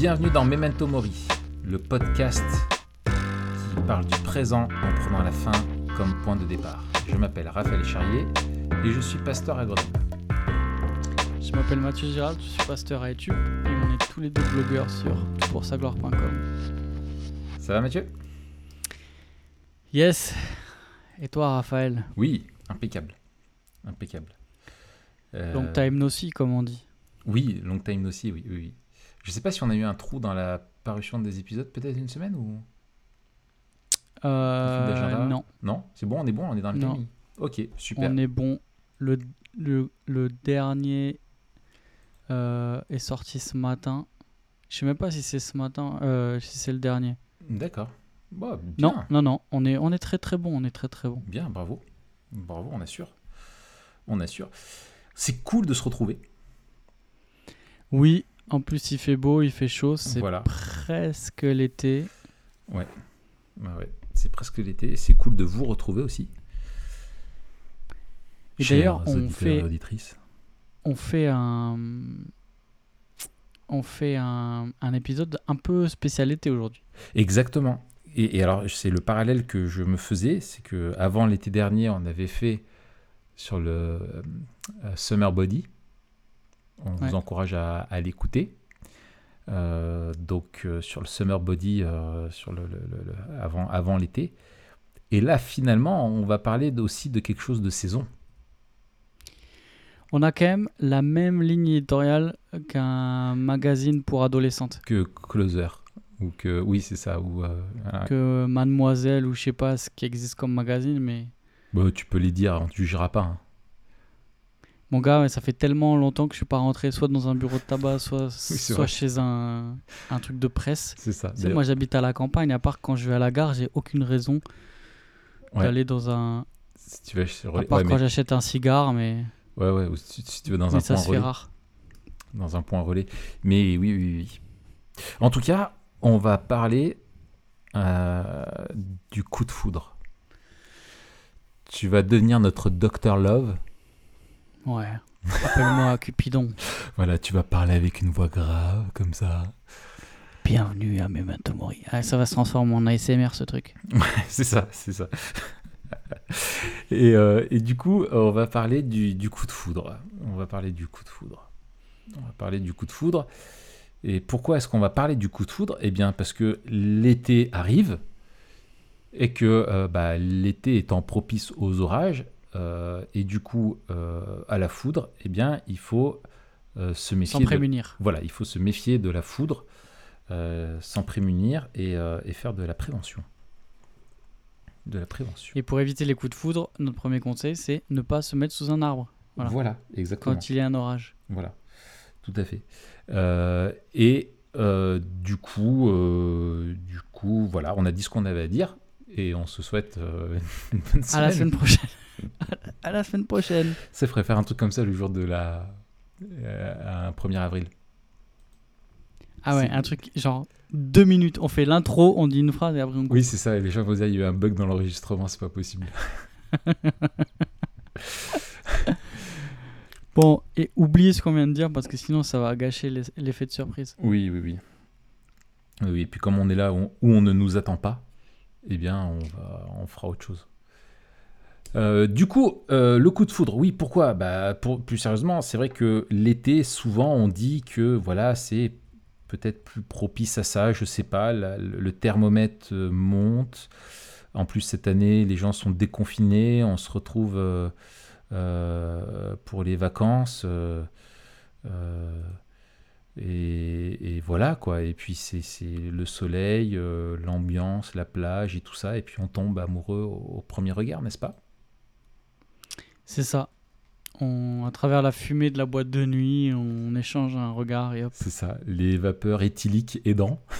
Bienvenue dans Memento Mori, le podcast qui parle du présent en prenant la fin comme point de départ. Je m'appelle Raphaël Charrier et je suis pasteur à Grenoble. Je m'appelle Mathieu Girard, je suis pasteur à Etup et on est tous les deux blogueurs sur toutpoursagloire.com. Ça va Mathieu? Yes Et toi Raphaël? Oui, impeccable. Impeccable. Euh, Long time no see comme on dit. Oui, long time no see, oui, oui, oui. Je sais pas si on a eu un trou dans la parution des épisodes, peut-être une semaine ou Euh, non, Non C'est bon, on est bon, on est dans le timing. Ok, super. on est bon. Le, le, le dernier euh, est sorti ce matin. Je sais même pas si c'est ce matin, euh, si c'est le dernier. D'accord. Bon, bien. Non, non, non, on est, on est très très bon, on est très très bon. Bien, bravo. Bravo, on assure. On assure. C'est cool de se retrouver. Oui, en plus il fait beau, il fait chaud, c'est Voilà. presque l'été. Ouais, ouais. C'est presque l'été. C'est cool de vous retrouver aussi. Et d'ailleurs, on fait, on un on fait un, un épisode un peu spécial été aujourd'hui. Exactement. Et, et alors, c'est le parallèle que je me faisais, c'est que avant l'été dernier, on avait fait sur le euh, Summer Body. On Ouais. vous encourage à, à l'écouter. Euh, donc euh, sur le Summer Body, euh, sur le, le- le- le- avant, avant l'été. Et là, finalement, on va parler aussi de quelque chose de saison. On a quand même la même ligne éditoriale qu'un magazine pour adolescentes, Que Closer. Ou que, oui, c'est ça. Ou, que Mademoiselle ou je sais pas ce qui existe comme magazine, mais bah, tu peux les dire, on ne jugeras pas. hein. Mon gars, ouais, ça fait tellement longtemps que je suis pas rentré soit dans un bureau de tabac, soit, soit vrai. chez un, un truc de presse. C'est ça. Tu sais, D'ailleurs, moi j'habite à la campagne, à part quand je vais à la gare, j'ai aucune raison Ouais. d'aller dans un. si tu vas chez- À ouais, part mais- quand j'achète un cigare, mais, Ouais, ouais, ou si, si tu veux dans mais un ça point se fait relais. rare. Dans un point relais. Mais oui, oui, oui. En tout cas, on va parler euh, du coup de foudre. Tu vas devenir notre Dr Love. Ouais. Appelle-moi Cupidon. Voilà, tu vas parler avec une voix grave, comme ça. Bienvenue à Memento Mori. Ah, ça va se transformer en ASMR ce truc. c'est ça, c'est ça. et, euh, et du coup, on va parler du, du coup de foudre. On va parler du coup de foudre. On va parler du coup de foudre. Et pourquoi est-ce qu'on va parler du coup de foudre? Eh bien, parce que l'été arrive et que euh, bah, l'été étant propice aux orages et du coup euh, à la foudre, eh bien, il faut euh, se méfier. Sans de- prémunir. voilà, il faut se méfier de la foudre, euh, s'en prémunir et, euh, et faire de la prévention. De la prévention. Et pour éviter les coups de foudre, notre premier conseil, c'est ne pas se mettre sous un arbre Voilà, Voilà. exactement. quand il y a un orage. Voilà, tout à fait. Euh, et euh, du coup, euh, du coup, voilà, on a dit ce qu'on avait à dire et on se souhaite euh, une bonne À la semaine. semaine prochaine. à la semaine prochaine. Ça ferait faire un truc comme ça le jour de la euh, un 1er avril. Ah ouais, un truc genre deux minutes. On fait l'intro, on dit une phrase et après on. Oui, c'est ça. Et les gens vont dire il y a eu un bug dans l'enregistrement, c'est pas possible. Bon, et oubliez ce qu'on vient de dire parce que sinon ça va gâcher l'effet de surprise. Oui, oui, oui. Oui, et puis comme on est là où, où on ne nous attend pas, eh bien, on, va, on fera autre chose. Euh, du coup, euh, le coup de foudre, oui, pourquoi? Bah, Plus sérieusement, c'est vrai que l'été, souvent, on dit que voilà, c'est peut-être plus propice à ça, je sais pas, le, thermomètre euh, monte. En plus, cette année, les gens sont déconfinés, on se retrouve pour les vacances. et, voilà quoi. Et puis c'est le soleil, l'ambiance, la plage et tout ça. Et puis on tombe amoureux au premier regard, n'est-ce pas? C'est ça. On, à travers la fumée de la boîte de nuit, on échange un regard et hop. C'est ça. Les vapeurs éthyliques aidant.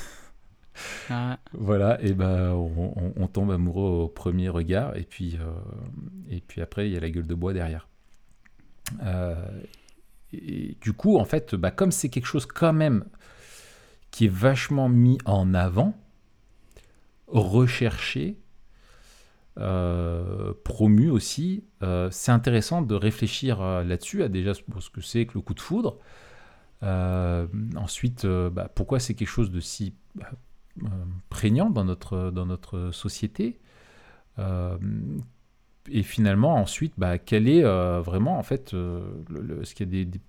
Ah, Voilà. Et ben on, on- on tombe amoureux au premier regard. Et puis euh, et puis après il y a la gueule de bois derrière. Euh, et du coup, en fait, bah, comme c'est quelque chose quand même qui est vachement mis en avant, recherché, euh, promu aussi, euh, c'est intéressant de réfléchir euh, là-dessus, à déjà ce que c'est que le coup de foudre, ensuite, bah, pourquoi c'est quelque chose de si bah, prégnant dans notre, dans notre société Et finalement, ensuite, bah, quel est vraiment, en fait, ce qu'il y a des, des-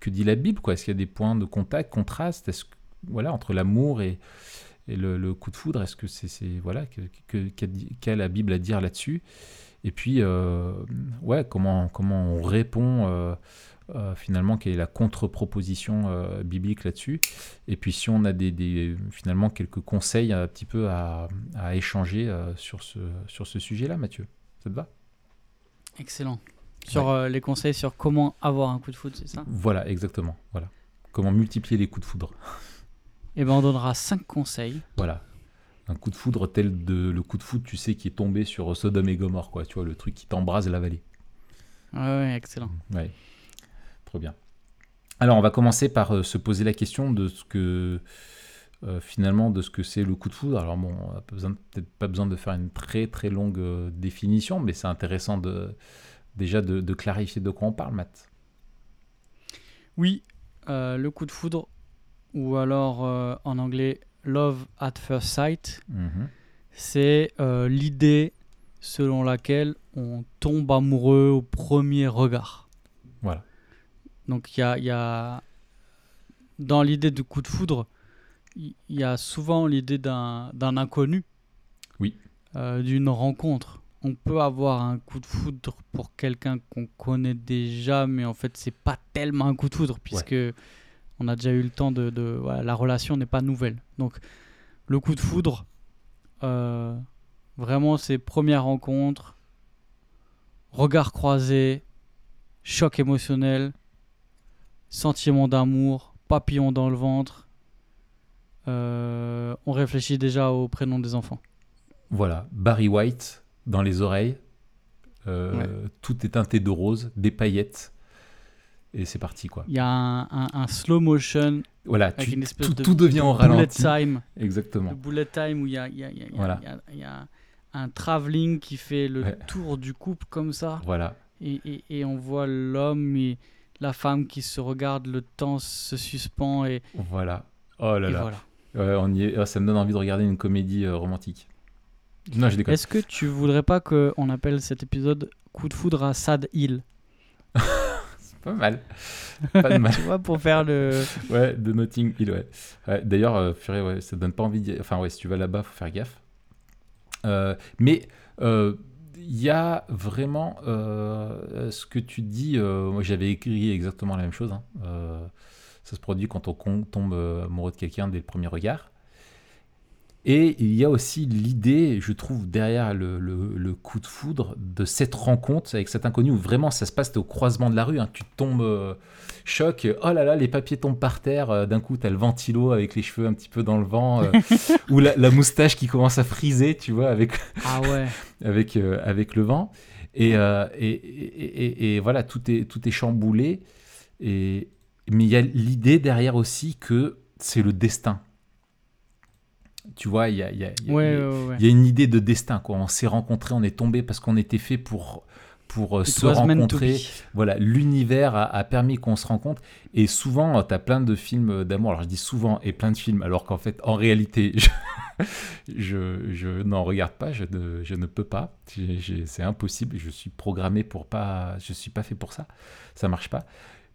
que dit la Bible, quoi? Est-ce qu'il y a des points de contact, contraste? Est-ce que- voilà, entre l'amour et, et le, le coup de foudre Est-ce que c'est voilà que, que- qu'a la Bible à dire là-dessus? Et puis, euh, ouais, comment comment on répond euh, euh, finalement Quelle est la contre-proposition biblique là-dessus? Et puis, si on a des, des- finalement quelques conseils un petit peu à, à échanger sur ce sur ce sujet-là, Mathieu, ça te va? Excellent. Sur les conseils sur comment avoir un coup de foot, c'est ça? Voilà, exactement. Voilà. Comment multiplier les coups de foudre. Et ben on donnera 5 conseils. Voilà. Un coup de foudre tel de le coup de foudre, tu sais, qui est tombé sur Sodome et Gomorre, quoi. Tu vois, le truc qui t'embrase la vallée. Ouais, ouais, excellent. Ouais. Trop bien. Alors, on va commencer par euh, se poser la question de ce que euh, finalement de ce que c'est le coup de foudre. Alors bon, on n'a peut-être pas besoin de faire une très très longue euh, définition, mais c'est intéressant de déjà de, de clarifier de quoi on parle, Matt. Oui, euh, le coup de foudre, ou alors euh, en anglais Love at First Sight, Mhm. c'est euh, l'idée selon laquelle on tombe amoureux au premier regard. Voilà. Donc il y a, il y a- dans l'idée du coup de foudre, il y a souvent l'idée d'un inconnu, Oui. euh, d'une rencontre. On peut avoir un coup de foudre pour quelqu'un qu'on connaît déjà, mais en fait c'est pas tellement un coup de foudre puisque on a déjà eu le temps de, de- voilà, la relation n'est pas nouvelle. Donc le coup de foudre, euh, vraiment c'est première rencontre, regard croisé, choc émotionnel, sentiment d'amour, papillon dans le ventre. Euh, on réfléchit déjà au prénom des enfants. Voilà, Barry White dans les oreilles. Euh, Ouais. Tout est teinté de rose, des paillettes. Et c'est parti, quoi. Il y a un, un- un slow motion Voilà, tu- une espèce tout, de tout devient en bullet ralenti. time. Exactement. Le bullet time où il y a, y y Voilà. y un travelling qui fait le Ouais. tour du couple comme ça. Voilà, Et, et- et on voit l'homme et la femme qui se regardent, le temps se suspend et, voilà. Oh là et là. voilà. Ouais, on y est. Oh, ça me donne envie de regarder une comédie euh, romantique. Non, je déconne. Est-ce que tu voudrais pas qu'on appelle cet épisode Coup de foudre à Sad Hill? Pas mal. Pas de mal. Tu vois, pour faire le. Ouais, de Notting Hill, ouais. Ouais, D'ailleurs, euh, purée, ouais, ça donne pas envie d'y... Enfin, ouais, si tu vas là-bas, faut faire gaffe. Euh, mais euh, il y a vraiment euh, ce que tu dis. euh, moi, j'avais écrit exactement la même chose. hein. Euh, ça se produit quand on tombe euh, amoureux de quelqu'un dès le premier regard. Et il y a aussi l'idée, je trouve, derrière le, le- le coup de foudre de cette rencontre avec cet inconnu où vraiment ça se passe au croisement de la rue. hein. Tu tombes, euh, choc, oh là là, les papiers tombent par terre. euh, D'un coup, t'as le ventilo avec les cheveux un petit peu dans le vent, euh, ou la, la moustache qui commence à friser, tu vois, avec, Ah ouais. avec, avec le vent. Et, et, et- et- et voilà, tout est, tout est chamboulé. Et, mais il y a l'idée derrière aussi que c'est le destin. Tu vois, il y a, y a- y a- Ouais, ouais, y une idée de destin. Quoi. On s'est rencontrés, on est tombé parce qu'on était fait pour, pour euh, It se rencontrer. Voilà, l'univers a, a permis qu'on se rencontre. Et souvent, tu as plein de films d'amour. Alors, je dis souvent, et plein de films, alors qu'en fait, en réalité, je, je, je n'en regarde pas, je ne, je ne peux pas. C'est impossible. Je suis programmé pour pas. Je suis pas fait pour ça. Ça marche pas.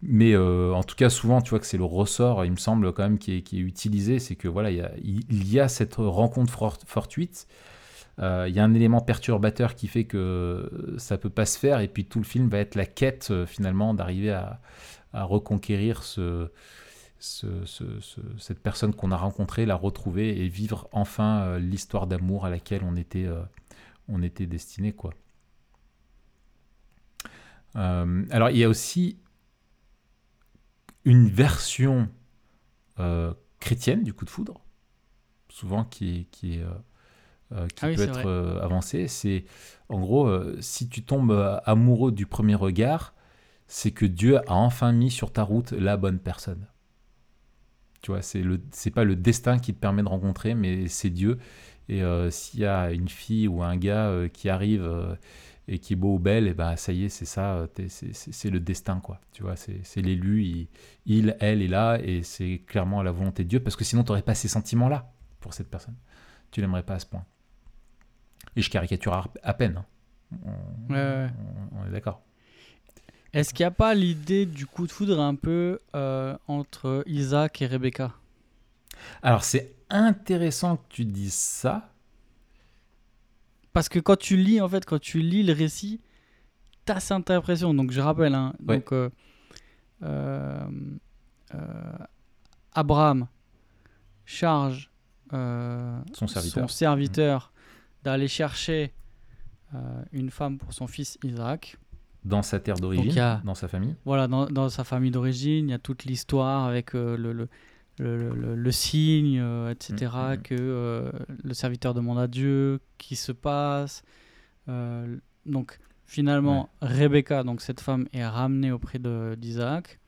Mais euh, en tout cas, souvent, tu vois que c'est le ressort, il me semble quand même, qui est, qui est utilisé. C'est que voilà, il y a, cette rencontre for- fortuite. Euh, Il y a un élément perturbateur qui fait que ça peut pas se faire, et puis tout le film va être la quête euh, finalement d'arriver à, reconquérir ce, ce- ce- ce- cette personne qu'on a rencontrée, la retrouver et vivre enfin euh, l'histoire d'amour à laquelle on était, euh, on était destiné. Quoi. Euh, alors il y a aussi une version euh, chrétienne du coup de foudre, souvent qui qui euh, euh, qui Ah peut être euh, avancée. C'est en gros, si tu tombes amoureux du premier regard, c'est que Dieu a enfin mis sur ta route la bonne personne. Tu vois, c'est le, c'est pas le destin qui te permet de rencontrer, mais c'est Dieu. Et s'il y a une fille ou un gars qui arrive et qui est beau ou belle, et bah ça y est, c'est ça, euh, c'est- le destin, quoi. Tu vois, c'est l'élu, il, il, elle est là, et c'est clairement la volonté de Dieu, parce que sinon, tu n'aurais pas ces sentiments-là pour cette personne. Tu l'aimerais pas à ce point. Et je caricature à- à peine. hein. On, Ouais, ouais. on- on est d'accord. Est-ce qu'il n'y a pas l'idée du coup de foudre un peu euh, entre Isaac et Rebecca? Alors, c'est intéressant que tu dises ça. Parce que quand tu lis, en fait, quand tu lis le récit, t'as cette impression. Donc, je rappelle, hein, Ouais. donc, euh, euh, euh, Abraham charge Son serviteur. serviteur d'aller chercher une femme pour son fils Isaac. Dans sa terre d'origine, dans sa famille. Voilà, dans, dans sa famille d'origine, il y a toute l'histoire avec euh, le, le, le, le- le signe, euh, etc., Mm, mm. que euh, le serviteur demande à Dieu, qui se passe. Euh, donc, finalement, Rebecca, donc cette femme, est ramenée auprès d'Isaac.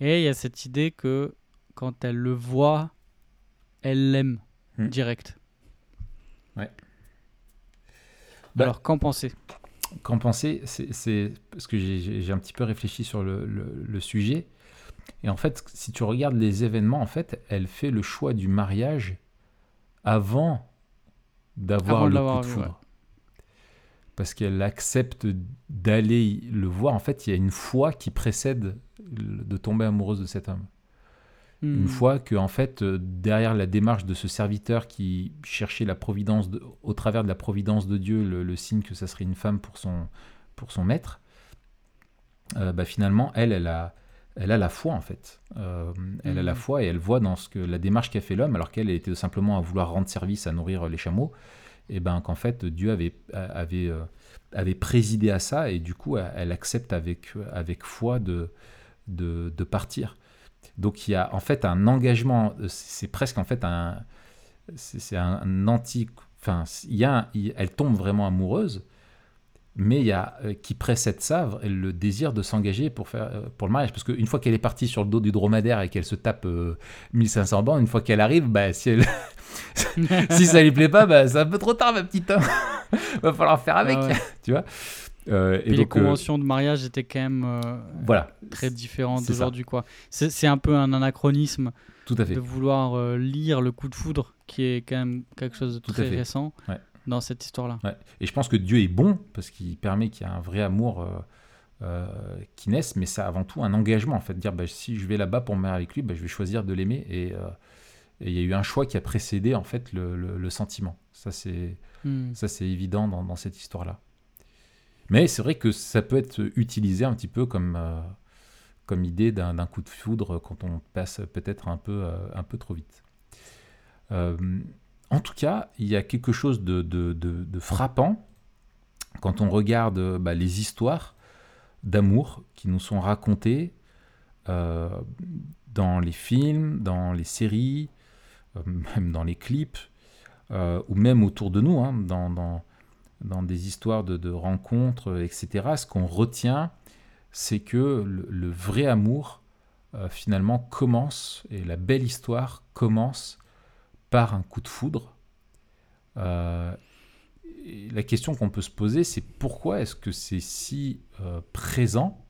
Et il y a cette idée que quand elle le voit, elle l'aime Mm. direct. Ouais. Bah- Alors, qu'en penser Qu'en penser c'est, Parce que j'ai, un petit peu réfléchi sur le sujet. Et en fait, si tu regardes les événements, en fait, elle fait le choix du mariage avant d'avoir le coup de foudre. ouais. Parce qu'elle accepte d'aller le voir. En fait, il y a une foi qui précède de tomber amoureuse de cet homme. Une Hmm. fois que, en fait, euh, derrière la démarche de ce serviteur qui cherchait la providence, de- au travers de la providence de Dieu, le, le signe que ça serait une femme pour son, pour son maître, euh, bah, finalement, elle, elle a, elle a la foi, en fait. Euh, elle a la Mhm. foi et elle voit dans ce que la démarche qu'a fait l'homme, alors qu'elle elle était simplement à vouloir rendre service, à nourrir les chameaux, et ben qu'en fait, Dieu avait, avait, euh, avait présidé à ça, et du coup, elle, accepte avec, avec foi de, de, de partir. Donc il y a en fait un engagement, euh, c'est presque en fait un, c'est un anti, enfin il y a, un- elle tombe vraiment amoureuse, mais il y a euh, qui précède ça le désir de s'engager pour faire euh, pour le mariage, parce qu'une fois qu'elle est partie sur le dos du dromadaire et qu'elle se tape euh, 1500 bancs, une fois qu'elle arrive, bah si elle, si ça lui plaît pas, bah c'est un peu trop tard ma petite, hein. va falloir faire avec, Ah ouais. tu vois. Euh, Puis les conventions de mariage étaient quand même euh, voilà, très différentes d'aujourd'hui. quoi. C'est un peu un anachronisme tout à fait. de vouloir euh, lire le coup de foudre, qui est quand même quelque chose de Tout très récent Ouais. Dans cette histoire-là. Ouais. Et je pense que Dieu est bon parce qu'il permet qu'il y ait un vrai amour euh, euh, qui naisse, mais c'est avant tout un engagement en fait. Dire bah, si je vais là-bas pour me marier avec lui, bah, je vais choisir de l'aimer. Et euh, et il y a eu un choix qui a précédé en fait le, le- le sentiment. Ça c'est Hmm. ça c'est évident dans, dans cette histoire-là. Mais c'est vrai que ça peut être utilisé un petit peu comme comme idée d'un d'un coup de foudre quand on passe peut-être un peu euh, un peu trop vite. Euh, en tout cas, il y a quelque chose de, frappant quand on regarde bah, les histoires d'amour qui nous sont racontées euh, dans les films, dans les séries, euh, même dans les clips, euh, ou même autour de nous, hein, dans, des histoires de, rencontres, etc. Ce qu'on retient, c'est que le, vrai amour, finalement, commence, et la belle histoire commence par un coup de foudre. Euh, la question qu'on peut se poser, c'est pourquoi est-ce que c'est si euh, présent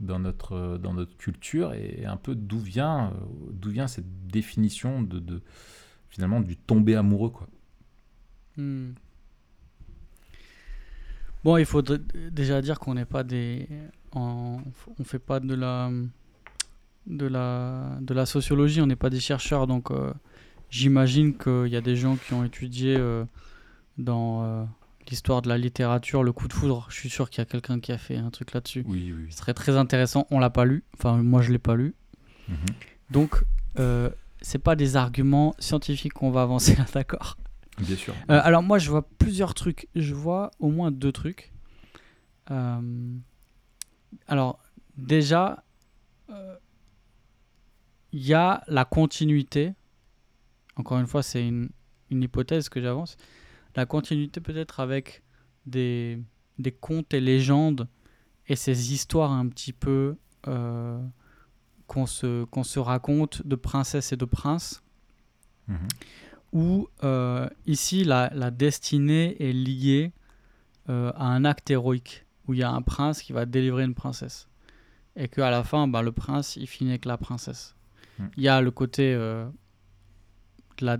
dans notre, dans notre culture et un peu d'où vient, euh, vient cette définition de, finalement du tomber amoureux quoi? Hmm. Bon, il faut déjà dire qu'on n'est pas des. on fait pas de la. De la, de la sociologie, on n'est pas des chercheurs, donc j'imagine qu'il y a des gens qui ont étudié euh, dans euh, l'histoire de la littérature le coup de foudre. Je suis sûr qu'il y a quelqu'un qui a fait un truc là-dessus. Oui, oui. Ce serait très intéressant. On l'a pas lu. Enfin, moi, je l'ai pas lu. Mhm. Donc, euh, c'est pas des arguments scientifiques qu'on va avancer là, d'accord Bien sûr. Euh, Alors, moi, je vois plusieurs trucs. Je vois au moins deux trucs. Alors, déjà, il y a la continuité. Encore une fois, c'est une, une hypothèse que j'avance. La continuité peut-être avec des, des contes et légendes et ces histoires un petit peu euh, qu'on se, raconte de princesses et de princes, Mhm. où euh, ici la, la destinée est liée euh, à un acte héroïque où il y a un prince qui va délivrer une princesse. Et qu'à la fin, bah, le prince, il finit avec la princesse. Mm. Il y a le côté. La-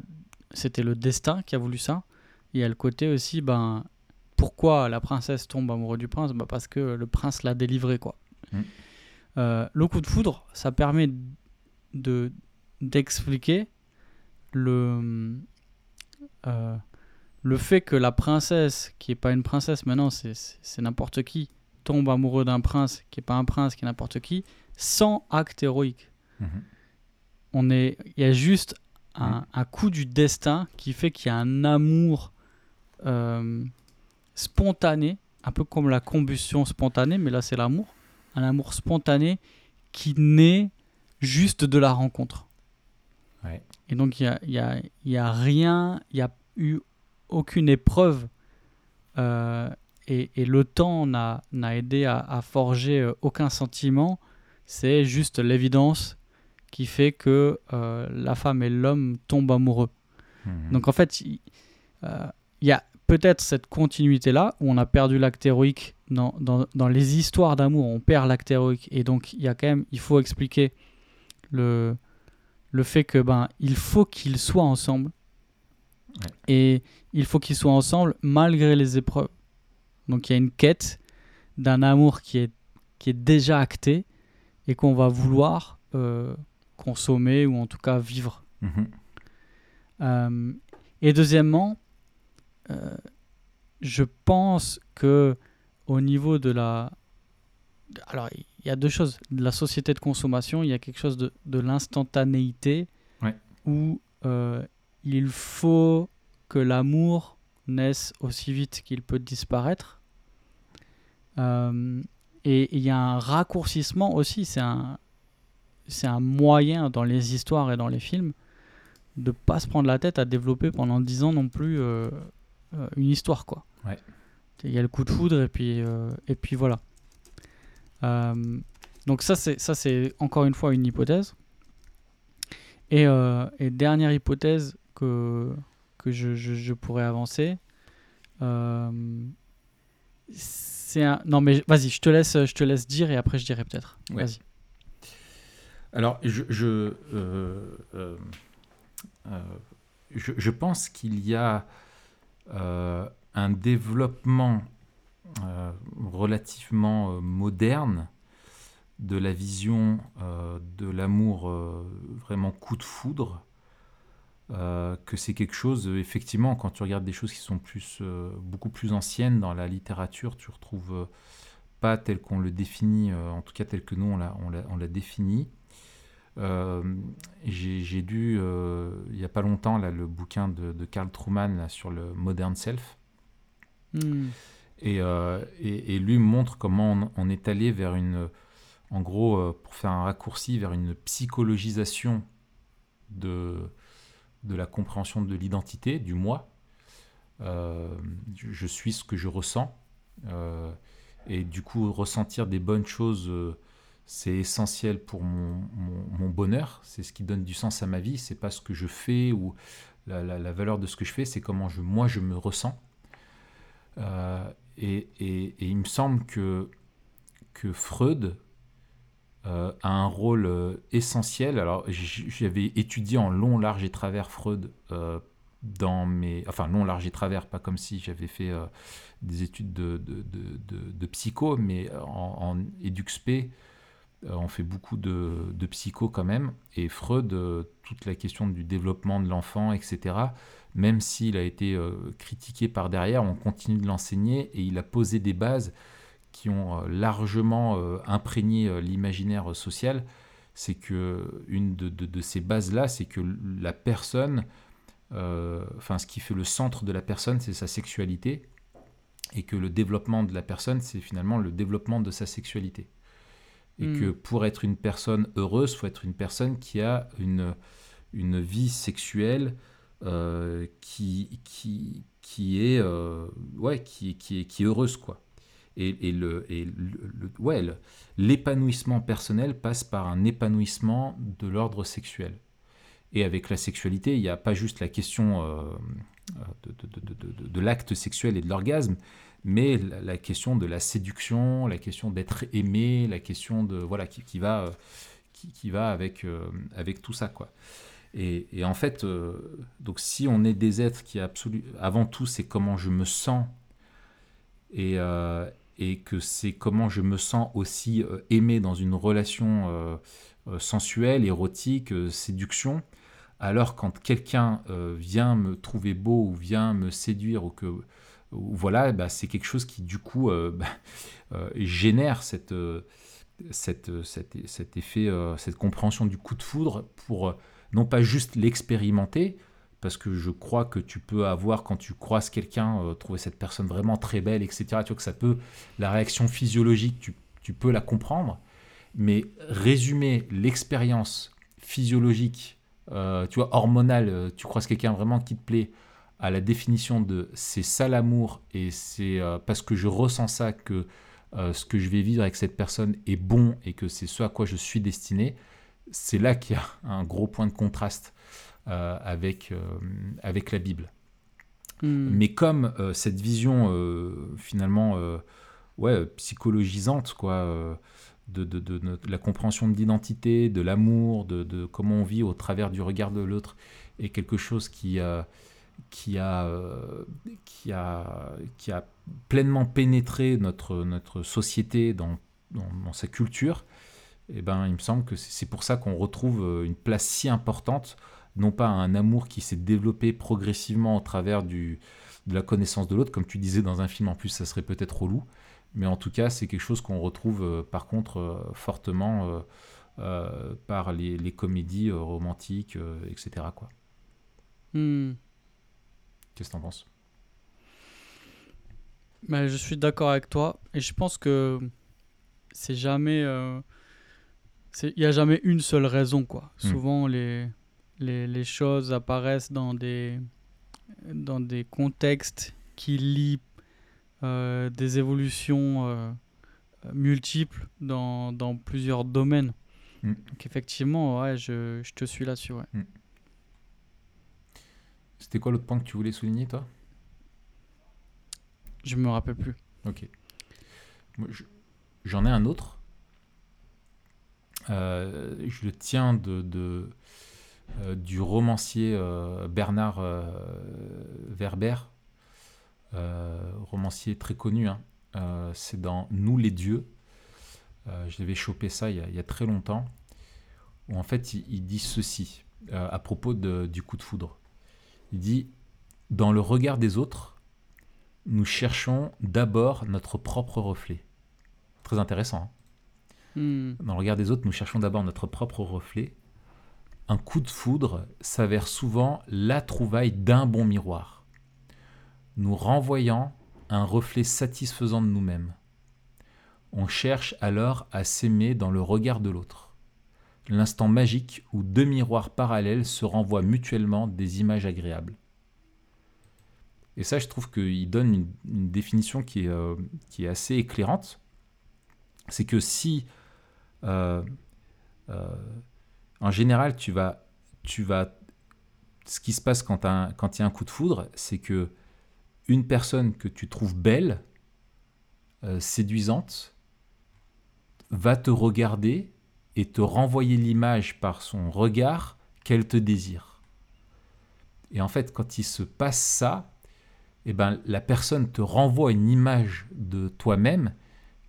C'était le destin qui a voulu ça. Il y a le côté aussi, ben, pourquoi la princesse tombe amoureuse du prince? Bah, Parce que le prince l'a délivré, quoi. Mm. Euh, le coup de foudre, ça permet de d'expliquer le euh, le fait que la princesse, qui est pas une princesse maintenant, c'est- n'importe qui, tombe amoureux d'un prince qui est pas un prince, qui est n'importe qui, sans acte héroïque. Mhm. On est, il y a juste un, un coup du destin qui fait qu'il y a un amour euh, spontané, un peu comme la combustion spontanée, mais là c'est l'amour, un amour spontané qui naît juste de la rencontre. Ouais. Et donc il n'y a, rien, il n'y a eu aucune épreuve euh, et, et le temps n'a aidé à, à forger euh, aucun sentiment. C'est juste l'évidence qui fait que euh, la femme et l'homme tombent amoureux. Mhm. Donc en fait, il euh, il y a peut-être cette continuité-là où on a perdu l'acte héroïque dans, dans, dans les histoires d'amour, on perd l'acte héroïque et donc il y a quand même, il faut expliquer le, le fait que ben il faut qu'ils soient ensemble Ouais. et il faut qu'ils soient ensemble malgré les épreuves. Donc il y a une quête d'un amour qui est, qui est déjà acté et qu'on va vouloir euh, consommer ou en tout cas vivre. Mhm. Euh, et deuxièmement, euh, je pense que au niveau de la... Alors, il y a deux choses. De la société de consommation, il y a quelque chose de, de l'instantanéité Ouais. où euh, il faut que l'amour naisse aussi vite qu'il peut disparaître. Et il y a un raccourcissement aussi, c'est un, c'est un moyen dans les histoires et dans les films de pas se prendre la tête à développer pendant 10 ans non plus euh, euh, une histoire quoi. Ouais. Il y a le coup de foudre et puis euh, et puis voilà. Euh, donc ça c'est ça c'est encore une fois une hypothèse. Et, et dernière hypothèse que que je, je, je pourrais avancer, c'est un non mais vas-y je te laisse je te laisse dire et après je dirai peut-être. Ouais. Vas-y. Alors, je, je, euh, euh, euh, je, je pense qu'il y a un développement relativement moderne de la vision de l'amour vraiment coup de foudre. que c'est quelque chose, effectivement, quand tu regardes des choses qui sont plus, beaucoup plus anciennes dans la littérature, tu retrouves pas tel qu'on le définit, en tout cas tel que nous on l'a, on l'a, on l'a défini. Euh, j'ai, lu euh, il n'y a pas longtemps là, le bouquin de, de Karl Truman là, sur le Modern Self. Hmm. Et, euh, et, et lui montre comment on, on est allé vers une, en gros, pour faire un raccourci, vers une psychologisation de, de la compréhension de l'identité, du moi. Euh, je suis ce que je ressens. Euh, et du coup, ressentir des bonnes choses, c'est essentiel pour mon, bonheur. C'est ce qui donne du sens à ma vie. C'est pas ce que je fais ou la, valeur de ce que je fais, c'est comment moi je me ressens. Euh, et, il me semble que, que Freud euh, a un rôle euh, essentiel. Alors, j'avais étudié en long, large et travers Freud dans mes. Enfin, long, large et travers, pas comme si j'avais fait des études de, psycho, mais en, en EduxP, on fait beaucoup de, de psycho quand même. Et Freud, euh, toute la question du développement de l'enfant, etc., même s'il a été euh, critiqué par derrière, on continue de l'enseigner et il a posé des bases qui ont euh, largement euh, imprégné euh, l'imaginaire social. C'est que une de, ces bases-là, c'est que la personne, euh, enfin ce qui fait le centre de la personne, c'est sa sexualité, et que le développement de la personne, c'est finalement le développement de sa sexualité. Et Mm. que pour être une personne heureuse, faut être une personne qui a une, une vie sexuelle euh, qui, qui, qui, est, euh, ouais, qui, qui, est, qui est heureuse. Quoi. Et, et le, et le- le- ouais, l'épanouissement personnel passe par un épanouissement de l'ordre sexuel. Et avec la sexualité, il n'y a pas juste la question euh, de, l'acte sexuel et de l'orgasme, mais la, question de la séduction, la question d'être aimé, la question de voilà qui, va qui, va avec avec tout ça quoi. Et, en fait, donc si on est des êtres qui absolu, avant tout c'est comment je me sens et, et que c'est comment je me sens aussi aimé dans une relation sensuelle, érotique, séduction, alors quand quelqu'un euh, vient me trouver beau ou vient me séduire ou que voilà, bah, c'est quelque chose qui du coup euh, bah, euh, génère cette, cette, cet effet, cette compréhension du coup de foudre pour non pas juste l'expérimenter, parce que je crois que tu peux avoir, quand tu croises quelqu'un, trouver cette personne vraiment très belle, etc. Tu vois que ça peut, la réaction physiologique, tu, tu peux la comprendre, mais résumer l'expérience physiologique euh, tu vois, hormonal, euh, tu croises quelqu'un vraiment qui te plaît, à la définition de c'est ça l'amour et c'est euh, parce que je ressens ça que ce que je vais vivre avec cette personne est bon et que c'est ce à quoi je suis destiné, c'est là qu'il y a un gros point de contraste avec, avec la Bible. Hmm. Mais comme cette vision finalement ouais, psychologisante, quoi, de, la compréhension de l'identité, de l'amour, de, comment on vit au travers du regard de l'autre, est quelque chose qui, a, qui, a, qui, a, qui a pleinement pénétré notre, notre société dans, dans, sa culture, eh ben, il me semble que c'est pour ça qu'on retrouve une place si importante, non pas un amour qui s'est développé progressivement au travers du, de la connaissance de l'autre, comme tu disais dans un film en plus, ça serait peut-être relou, mais en tout cas, c'est quelque chose qu'on retrouve euh, par contre euh, fortement euh, par les, comédies romantiques, etc. Quoi. Hmm. Qu'est-ce que t'en penses? Bah, Je suis d'accord avec toi et je pense que c'est jamais. Il n'y a jamais une seule raison. quoi. Hmm. Souvent, les, les, les, choses apparaissent dans des, dans des contextes qui lient euh, des évolutions euh, multiples dans, dans, plusieurs domaines. Mm. Donc effectivement, ouais, je, je te suis là-dessus. Ouais. Mm. C'était quoi l'autre point que tu voulais souligner, toi? Je me rappelle plus. Ok. J'en ai un autre. Euh, je le tiens de, de du romancier Bernard Werber, euh, romancier très connu. Hein. Euh, c'est dans Nous les dieux. Euh, je l'avais chopé ça il y, a, très longtemps. Où en fait, il, dit ceci à propos du coup de foudre. Il dit Dans le regard des autres, nous cherchons d'abord notre propre reflet. Très intéressant. Hein. Hmm. Dans le regard des autres, nous cherchons d'abord notre propre reflet. Un coup de foudre s'avère souvent la trouvaille d'un bon miroir nous renvoyant un reflet satisfaisant de nous-mêmes. On cherche alors à s'aimer dans le regard de l'autre. L'instant magique où deux miroirs parallèles se renvoient mutuellement des images agréables. Et ça, je trouve qu'il donne une, définition qui est, euh, qui est, assez éclairante. C'est que si, euh, euh, en général, tu vas, tu vas, ce qui se passe quand il y a un coup de foudre, c'est que une personne que tu trouves belle, séduisante, va te regarder et te renvoyer l'image par son regard qu'elle te désire. Et en fait, quand il se passe ça, eh ben, la personne te renvoie une image de toi-même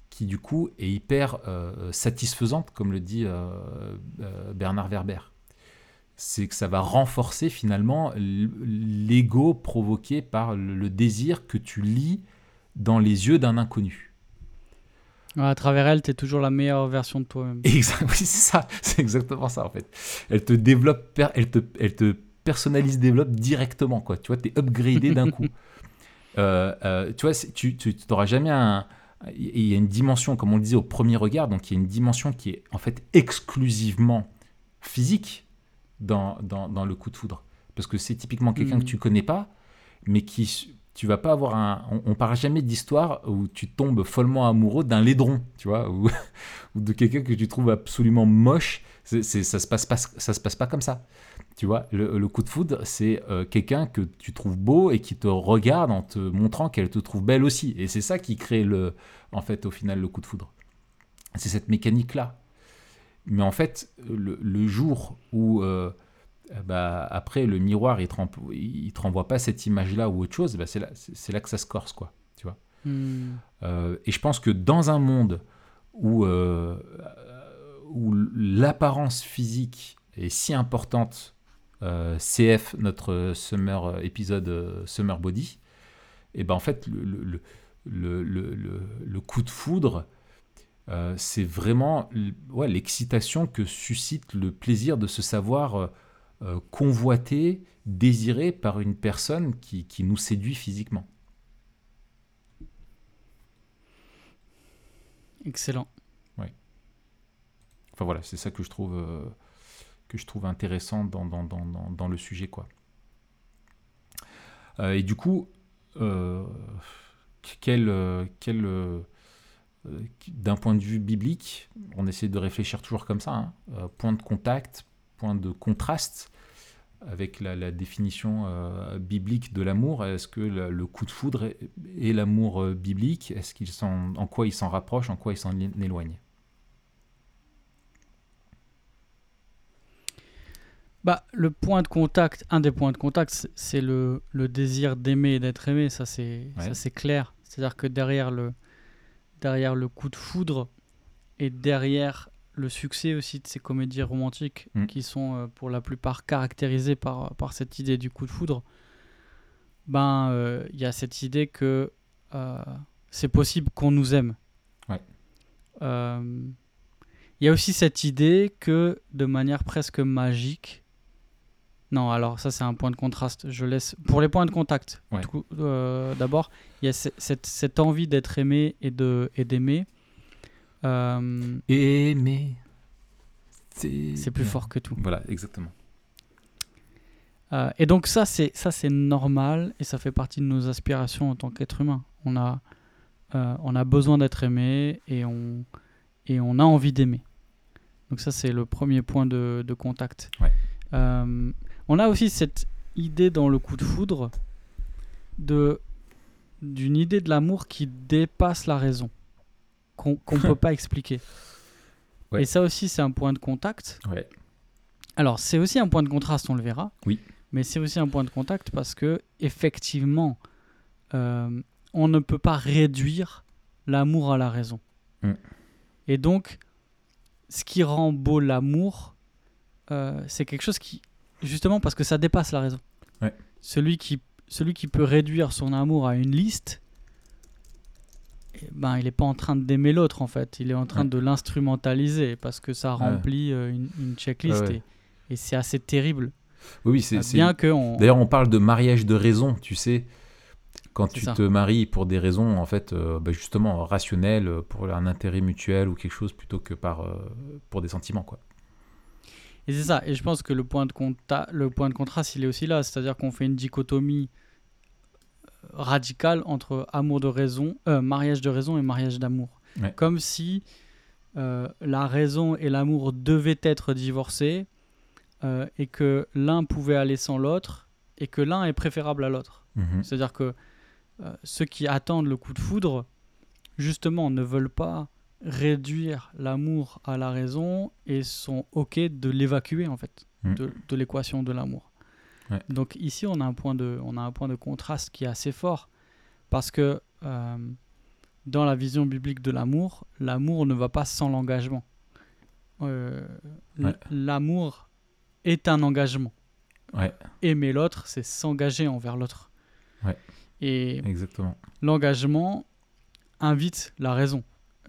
qui du coup est hyper euh, satisfaisante, comme le dit euh, Bernard Werber c'est que ça va renforcer finalement l'ego provoqué par le désir que tu lis dans les yeux d'un inconnu. À travers elle, tu es toujours la meilleure version de toi-même. Oui, c'est ça, c'est exactement ça en fait. Elle te développe, elle te, elle te personnalise, développe directement quoi. Tu vois, tu es upgradé d'un coup. Euh, euh, tu vois, tu n'auras jamais un. Il y a une dimension, comme on le disait au premier regard, donc il y a une dimension qui est en fait exclusivement physique dans, dans, le coup de foudre. Parce que c'est typiquement quelqu'un que mm. tu connais pas, mais qui, tu vas pas avoir un. On, parle jamais d'histoire où tu tombes follement amoureux d'un laidron, tu vois, ou, de quelqu'un que tu trouves absolument moche. C'est- ça se passe pas, ça se passe pas comme ça. Tu vois, le, coup de foudre, c'est euh, quelqu'un que tu trouves beau et qui te regarde en te montrant qu'elle te trouve belle aussi. Et c'est ça qui crée le, en fait, au final, le coup de foudre. C'est cette mécanique-là. Mais en fait, le, jour où, euh, bah, après, le miroir, il te, il te renvoie pas cette image-là ou autre chose, bah, c'est là, c'est là que ça se corse, quoi. Tu vois. Hmm. Euh, et je pense que dans un monde où, euh, où l'apparence physique est si importante, euh, CF, notre summer épisode Summer Body, et ben en fait, le, le, le, le, le- le- le coup de foudre, c'est vraiment ouais, l'excitation que suscite le plaisir de se savoir euh, convoité, désiré par une personne qui, qui nous séduit physiquement. Excellent. Enfin voilà, c'est ça que je trouve, euh, que je trouve intéressant dans, dans, dans, dans, dans le sujet. Quoi. Euh, et du coup, quel, quel, d'un point de vue biblique, on essaie de réfléchir toujours comme ça, hein, point de contact, point de contraste avec la, la définition euh, biblique de l'amour. Est-ce que le, le coup de foudre est, est l'amour euh, biblique? Est-ce qu'il s'en, en quoi il s'en rapproche, en quoi il s'en éloigne? Bah, le point de contact, un des points de contact, c'est- c'est le, le désir d'aimer et d'être aimé. Ça, c'est Ouais. ça, c'est clair. C'est-à-dire que derrière le, derrière le coup de foudre et derrière le succès aussi de ces comédies romantiques Mm. qui sont euh, pour la plupart caractérisées par, par cette idée du coup de foudre, ben euh, il y a cette idée que euh, c'est possible qu'on nous aime. Ouais. Euh, Il y a aussi cette idée que de manière presque magique, non, alors ça c'est un point de contraste. Je laisse pour les points de contact. Ouais. euh, D'abord, il y a ce- cette, cette envie d'être aimé et de et d'aimer. Euh, Aimer. C'est plus fort que tout. Voilà, exactement. Euh, et donc ça c'est ça c'est normal et ça fait partie de nos aspirations en tant qu'être humain. On a euh, on a besoin d'être aimé et on et on a envie d'aimer. Donc ça c'est le premier point de, de contact. Ouais. Euh, on a aussi cette idée dans le coup de foudre de d'une idée de l'amour qui dépasse la raison, qu'on ne peut pas expliquer. Ouais. Et ça aussi c'est un point de contact. Ouais. Alors, c'est aussi un point de contraste, on le verra. Oui. Mais c'est aussi un point de contact parce que, effectivement, euh, on ne peut pas réduire l'amour à la raison. Mm. Et donc, ce qui rend beau l'amour, euh, c'est quelque chose qui, justement, parce que ça dépasse la raison. Ouais. Celui qui, celui qui peut réduire son amour à une liste, ben, il n'est pas en train d'aimer l'autre, en fait. Il est en train Ouais. de l'instrumentaliser parce que ça remplit euh, une, une checklist. Ouais. Et, et c'est assez terrible. Oui, oui, c'est. Bien que on... D'ailleurs, on parle de mariage de raison, tu sais. Quand tu ça. te maries pour des raisons, en fait, euh, bah, justement, rationnelles, pour un intérêt mutuel ou quelque chose, plutôt que par, euh, pour des sentiments, quoi. Et c'est ça. Et je pense que le point de, le point de contraste, il est aussi là. C'est-à-dire qu'on fait une dichotomie radicale entre amour de raison, euh, mariage de raison et mariage d'amour. Ouais. Comme si euh, la raison et l'amour devaient être divorcés euh, et que l'un pouvait aller sans l'autre et que l'un est préférable à l'autre. Mhm. C'est-à-dire que ceux qui attendent le coup de foudre, justement, ne veulent pas réduire l'amour à la raison et sont OK de l'évacuer, en fait, de, de l'équation de l'amour. Ouais. Donc ici, on a, un point de, on a un point de contraste qui est assez fort, parce que euh, dans la vision biblique de l'amour, l'amour ne va pas sans l'engagement. Euh, Ouais. L'amour est un engagement. Ouais, Aimer l'autre, c'est s'engager envers l'autre. Ouais. Et exactement. l'engagement invite la raison.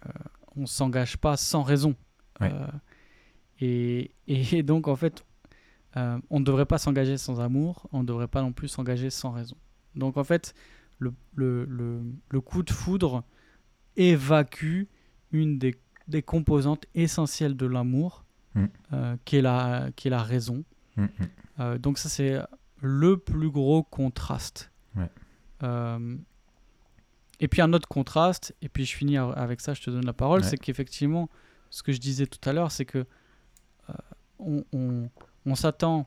Euh, on s'engage pas sans raison. Ouais. Euh, et, et donc, en fait, euh, on ne devrait pas s'engager sans amour, on ne devrait pas non plus s'engager sans raison. Donc, en fait, le, le, le, le coup de foudre évacue une des, des composantes essentielles de l'amour, Mm. euh, qui, est la, qui est la raison. Mhm. Euh, donc ça c'est le plus gros contraste Ouais. Et puis un autre contraste, et puis je finis avec ça, je te donne la parole, c'est qu'effectivement, ce que je disais tout à l'heure, c'est que on, on s'attend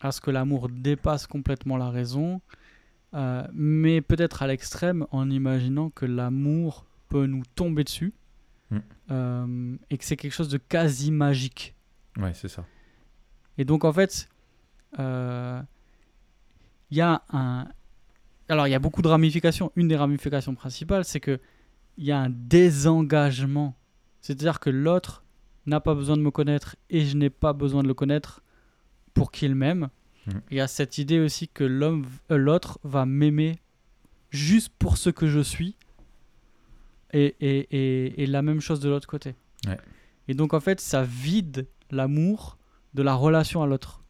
à ce que l'amour dépasse complètement la raison, euh, mais peut-être à l'extrême en imaginant que l'amour peut nous tomber dessus mm. euh, et que c'est quelque chose de quasi magique. Ouais, c'est ça. Et donc en fait, il euh, y a un. Alors il y a beaucoup de ramifications. Une des ramifications principales, c'est que il y a un désengagement. C'est-à-dire que l'autre n'a pas besoin de me connaître et je n'ai pas besoin de le connaître pour qu'il m'aime. Mm. Il y a cette idée aussi que l'homme, euh, l'autre va m'aimer juste pour ce que je suis. Et, et, et, la même chose de l'autre côté. Et donc en fait, ça vide l'amour de la relation à l'autre.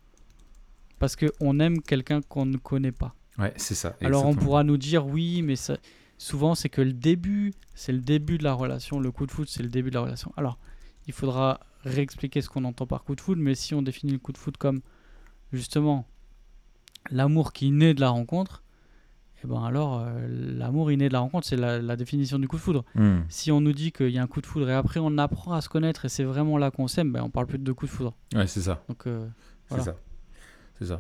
Parce qu'on aime quelqu'un qu'on ne connaît pas. Ouais, c'est ça. Alors on pourra nous dire oui, mais ça, souvent c'est que le début, c'est le début de la relation. Le coup de foot, c'est le début de la relation. Alors, il faudra réexpliquer ce qu'on entend par coup de foot, mais si on définit le coup de foot comme justement l'amour qui naît de la rencontre, et eh ben alors euh, l'amour inné de la rencontre, c'est la, définition du coup de foudre. Hmm. Si on nous dit qu'il y a un coup de foudre et après on apprend à se connaître et c'est vraiment là qu'on s'aime, ben on parle plus de coup de foudre. Ouais, c'est ça. Donc euh, c'est ça. C'est ça.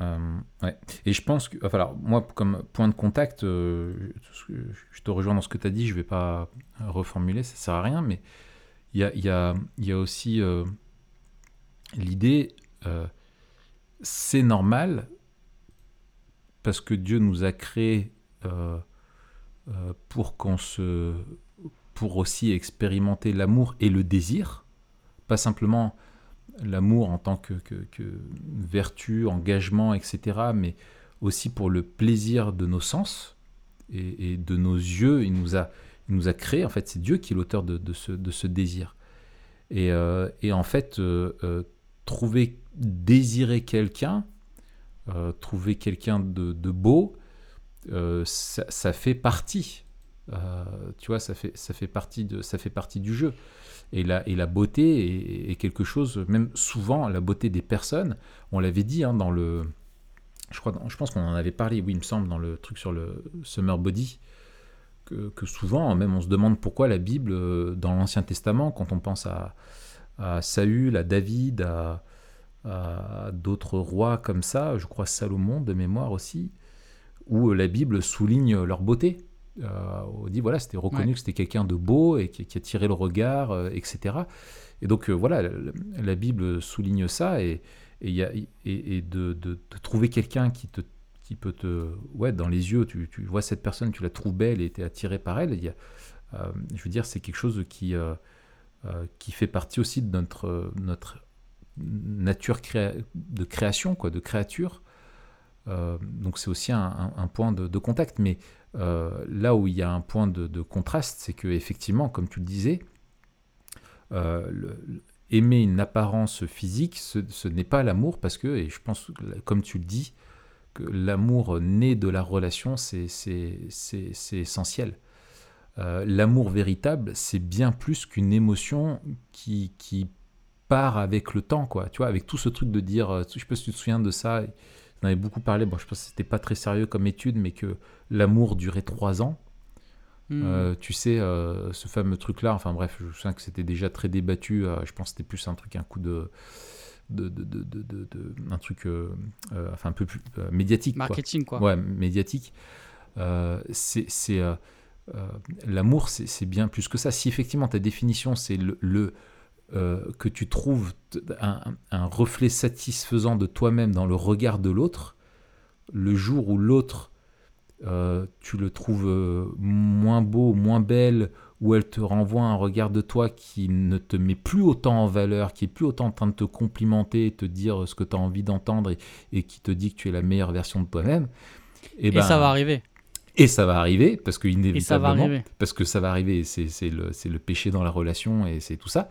Euh, ouais. Et je pense que, enfin, alors, moi, comme point de contact, je te rejoins dans ce que tu as dit, je vais pas reformuler, ça sert à rien, mais il y a, y, a, y a, aussi l'idée c'est normal parce que Dieu nous a créés euh, euh, pour qu'on se pour aussi expérimenter l'amour et le désir, pas simplement l'amour en tant que, vertu, engagement, etc., mais aussi pour le plaisir de nos sens et, de nos yeux. Il nous a, il nous a créés, en fait, c'est Dieu qui est l'auteur de, ce, désir. Et, euh, et en fait, trouver désirer quelqu'un, euh, trouver quelqu'un de, beau, euh, ça, fait partie. Euh, tu vois, ça fait, ça, fait partie de, ça fait partie du jeu. Et la, et la beauté est, quelque chose, même souvent, la beauté des personnes, on l'avait dit hein, dans le. Je, crois, je pense qu'on en avait parlé, oui, il me semble, dans le truc sur le Summer Body, que, souvent, même, on se demande pourquoi la Bible, dans l'Ancien Testament, quand on pense à, à Saül, à David, à, d'autres rois comme ça, je crois Salomon de mémoire aussi, où la Bible souligne leur beauté. Euh, on dit voilà, c'était reconnu que c'était quelqu'un de beau et qui, a tiré le regard, euh, etc. Et donc euh, voilà, la, Bible souligne ça et, et, y a, et, de, de, trouver quelqu'un qui te qui peut te ouais dans les yeux tu, tu vois cette personne tu la trouves belle et tu es attiré par elle il y a, je veux dire c'est quelque chose qui qui fait partie aussi de notre notre nature de création, quoi, de créature. Euh, donc c'est aussi un, point de, contact. Mais euh, là où il y a un point de, contraste, c'est que effectivement, comme tu le disais, euh, aimer une apparence physique, ce, n'est pas l'amour, parce que, et je pense, comme tu le dis, que l'amour né de la relation, c'est essentiel. L'amour véritable, c'est bien plus qu'une émotion qui, qui part avec le temps, quoi. Tu vois, avec tout ce truc de dire, euh, je sais pas si tu te souviens de ça, on avait beaucoup parlé, bon, je pense que c'était pas très sérieux comme étude, mais que l'amour durait trois ans. Hmm. Euh, tu sais, euh, ce fameux truc-là, enfin bref, je me souviens que c'était déjà très débattu, je pense que c'était plus un truc, un coup de... De, de, de, de un truc enfin un peu plus médiatique marketing quoi. ouais médiatique c'est l'amour c'est bien plus que ça si effectivement ta définition c'est le, euh, que tu trouves un, reflet satisfaisant de toi-même dans le regard de l'autre, le jour où l'autre, euh, tu le trouves euh, moins beau, moins belle, ou elle te renvoie un regard de toi qui ne te met plus autant en valeur, qui est plus autant en train de te complimenter, te dire ce que tu as envie d'entendre et, qui te dit que tu es la meilleure version de toi-même. Et, et ben, ça va arriver. Et ça va arriver, parce que inévitablement, parce que ça va arriver, c'est le, le péché dans la relation et c'est tout ça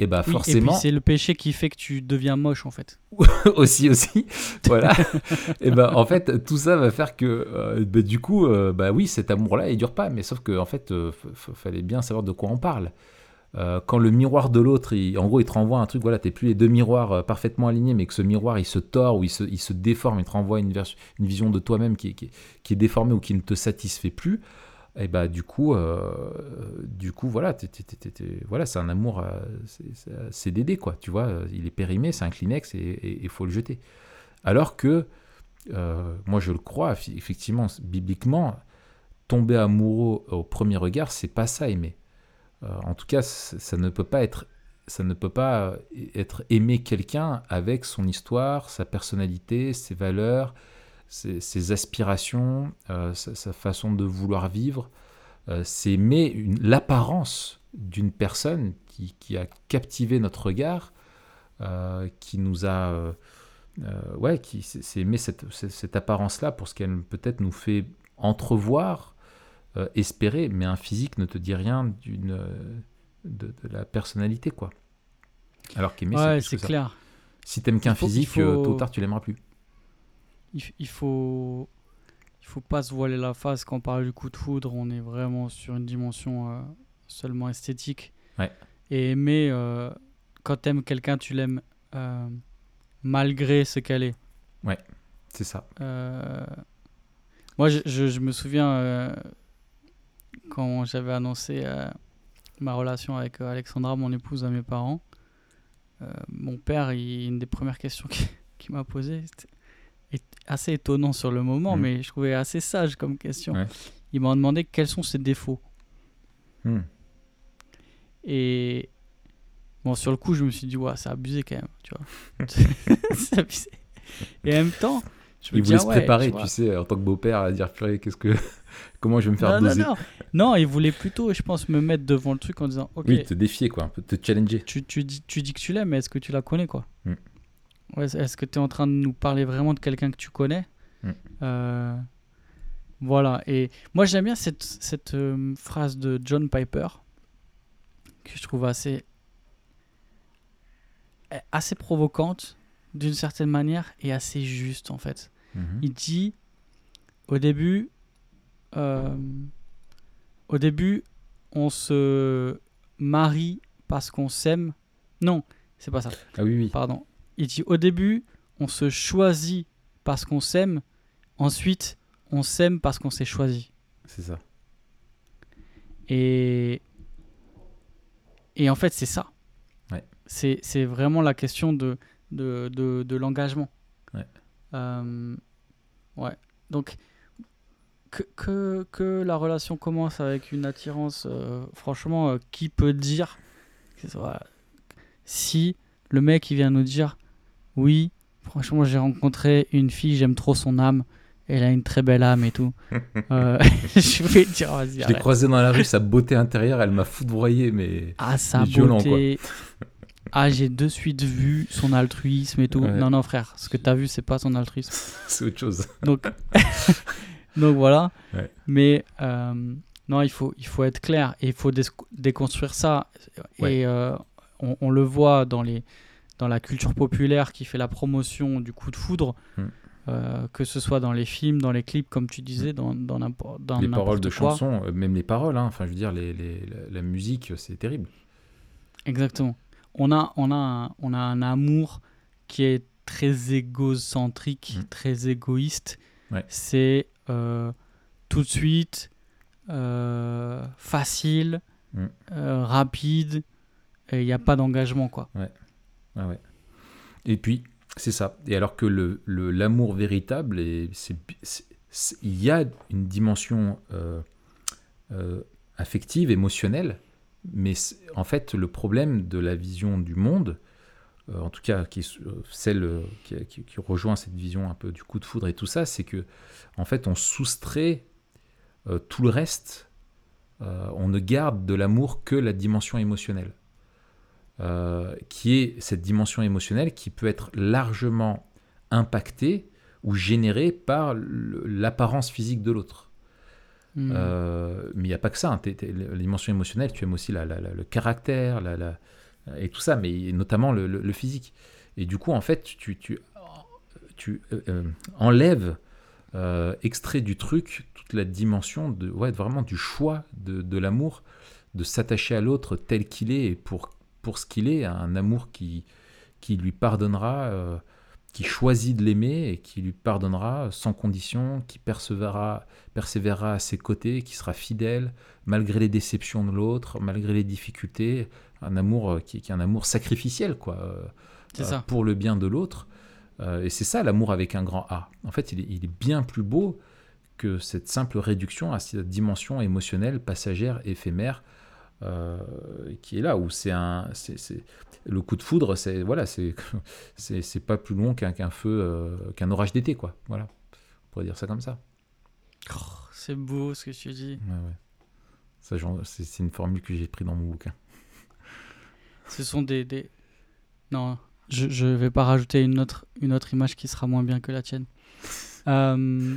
et bah forcément. c'est le péché qui fait que tu deviens moche en fait. aussi, aussi. Voilà. et bah en fait, tout ça va faire que euh, bah, du coup, euh, bah oui, cet amour-là, il dure pas. Mais sauf que en fait, euh, fallait bien savoir de quoi on parle. Euh, quand le miroir de l'autre, en gros, il te renvoie un truc, voilà, t'es plus les deux miroirs euh, parfaitement alignés, mais que ce miroir, il se tord ou il se, déforme, il te renvoie une, vision de toi-même qui, est déformée ou qui ne te satisfait plus, et bah du coup, euh, du coup, voilà, voilà, c'est un amour, c'est quoi, tu vois, il est périmé, c'est un Kleenex et il faut le jeter. Alors que, moi je le crois, effectivement, bibliquement, tomber amoureux au premier regard, c'est pas ça aimer. Euh, en tout cas, ça ne peut pas être ça ne peut pas être aimer quelqu'un avec son histoire, sa personnalité, ses valeurs, ses, aspirations, euh, sa, façon de vouloir vivre. Euh, c'est aimer l'apparence d'une personne qui, a captivé notre regard, qui nous a... ouais, c'est aimer cette, cette apparence-là pour ce qu'elle peut-être nous fait entrevoir euh, espérer, mais un physique ne te dit rien d'une euh, de, la personnalité, quoi. Alors qu'aimer, ouais, c'est clair. Si t'aimes qu'un physique, euh, tôt ou tard, tu l'aimeras plus. Il, faut, il faut pas se voiler la face quand on parle du coup de foudre. On est vraiment sur une dimension seulement esthétique. Ouais. Et aimer, quand t'aimes quelqu'un, tu l'aimes malgré ce qu'elle est. Ouais, c'est ça. Moi, je, je, me souviens quand j'avais annoncé euh, ma relation avec euh, Alexandra, mon épouse, à mes parents, euh, mon père, une des premières questions qu'il m'a posées, est assez étonnant sur le moment, mmh. mais je trouvais assez sage comme question. Il m'a demandé quels sont ses défauts. Mmh. Et bon, sur le coup, je me suis dit, ouais, c'est abusé quand même, tu vois. c'est abusé. Et en même temps, je me il voulait se préparer, tu, sais, en tant que beau-père, à dire, qu'est-ce que Comment je vais me faire non, doser non, non. non, il voulait plutôt, je pense, me mettre devant le truc en disant Ok. Oui, te défier, quoi, te challenger. Tu, tu, dis, tu dis que tu l'aimes, mais est-ce que tu la connais, quoi mm. ouais, Est-ce que tu es en train de nous parler vraiment de quelqu'un que tu connais mm. euh, Voilà. Et moi, j'aime bien cette, cette euh, phrase de John Piper que je trouve assez, assez provocante d'une certaine manière et assez juste, en fait. Mm-hmm. Il dit au début, euh, au début, on se marie parce qu'on s'aime. Non, c'est pas ça. Ah oui, oui. Pardon. Il dit au début, on se choisit parce qu'on s'aime. Ensuite, on s'aime parce qu'on s'est choisi. C'est ça. Et, et en fait, c'est ça. Ouais. C'est vraiment la question de, de, de, de l'engagement. Ouais. Euh, ouais. Donc, que, que, la relation commence avec une attirance, euh, franchement, euh, qui peut dire si le mec il vient nous dire oui, franchement, j'ai rencontré une fille, j'aime trop son âme, elle a une très belle âme et tout. Euh, je vais dire, vas-y. Je l'ai croisé dans la rue, sa beauté intérieure, elle m'a foudroyé, mais. Ah, sa beauté. Ah, j'ai de suite vu son altruisme et tout. Non, non, frère, ce que tu as vu, c'est pas son altruisme. c'est autre chose. Donc, Donc voilà. Mais euh, non, il faut, il faut être clair et il faut déconstruire ça. Et euh, on, le voit dans, les, dans la culture populaire qui fait la promotion du coup de foudre. Hmm. Euh, que ce soit dans les films, dans les clips, comme tu disais, dans, dans n'importe dans Les paroles de chansons, même les paroles, hein. enfin je veux dire, les, les, la, musique, c'est terrible. Exactement. On a, on, a un, on a un amour qui est très égocentrique, hmm. très égoïste. C'est tout de suite, euh, facile, mm. euh, rapide, et il n'y a pas d'engagement. quoi. Ouais. ouais. Et puis, c'est ça. Et alors que l'amour le, l'amour véritable, il y a une dimension affective, émotionnelle, mais en fait, le problème de la vision du monde, euh, en tout cas qui euh, celle euh, qui, rejoint cette vision un peu du coup de foudre et tout ça, c'est que en fait on soustrait tout le reste, on ne garde de l'amour que la dimension émotionnelle, qui est cette dimension émotionnelle qui peut être largement impactée ou générée par l'apparence physique de l'autre. Hmm. mais il n'y a pas que ça. Hein. la dimension émotionnelle, tu aimes aussi le caractère, la, et tout ça, mais notamment le, physique. Et du coup, en fait, tu, tu, tu euh, euh, enlèves, euh, extrait du truc, toute la dimension de, ouais, vraiment du choix de, de l'amour, de s'attacher à l'autre tel qu'il est et pour, pour ce qu'il est, un amour qui, qui lui pardonnera, euh, qui choisit de l'aimer et qui lui pardonnera sans condition, qui persévérera, persévérera à ses côtés, qui sera fidèle malgré les déceptions de l'autre, malgré les difficultés, un amour euh, qui, qui est un amour sacrificiel quoi, euh, C'est euh, ça. pour le bien de l'autre. Et c'est ça l'amour avec un grand A. En fait, il est, il est bien plus beau que cette simple réduction à cette dimension émotionnelle, passagère, éphémère, euh, qui est là, où c'est un. c'est- le coup de foudre, c'est voilà, c'est c'est pas plus long qu'un feu, euh, qu'un orage d'été, quoi. Voilà. On pourrait dire ça comme ça. Oh, c'est beau ce que tu dis. Ouais, ouais. Ça, j'en- c'est c'est une formule que j'ai pris dans mon bouquin. Ce sont des. des... Non, je, je vais pas rajouter une autre, une autre image qui sera moins bien que la tienne. Euh,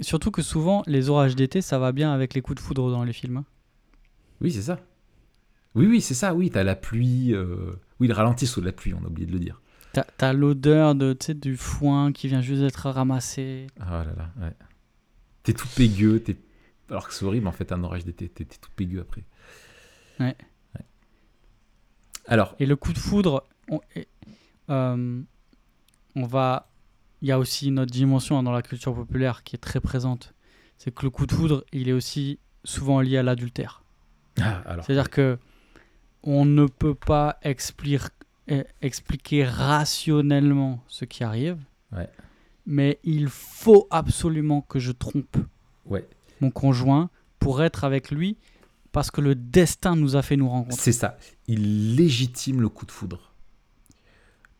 surtout que souvent, les orages d'été, ça va bien avec les coups de foudre dans les films. hein. Oui, c'est ça. Oui, oui, c'est ça. Oui, t'as la pluie. euh, Oui, le ralenti sous la pluie, on a oublié de le dire. T'as t'as l'odeur de, tu sais, du foin qui vient juste d'être ramassé. Ah là là, ouais. T'es tout pégueux, t'es... alors que c'est horrible en fait un orage d'été, t'es, t'es tout pégueux après. Ouais. Alors, Et le coup de foudre, on, euh, on va. Il y a aussi une autre dimension dans la culture populaire qui est très présente. C'est que le coup de foudre, il est aussi souvent lié à l'adultère. ah, C'est-à-dire que on ne peut pas expliquer, expliquer rationnellement ce qui arrive, Ouais. mais il faut absolument que je trompe ouais, mon conjoint pour être avec lui parce que le destin nous a fait nous rencontrer. c'est ça. Il légitime le coup de foudre.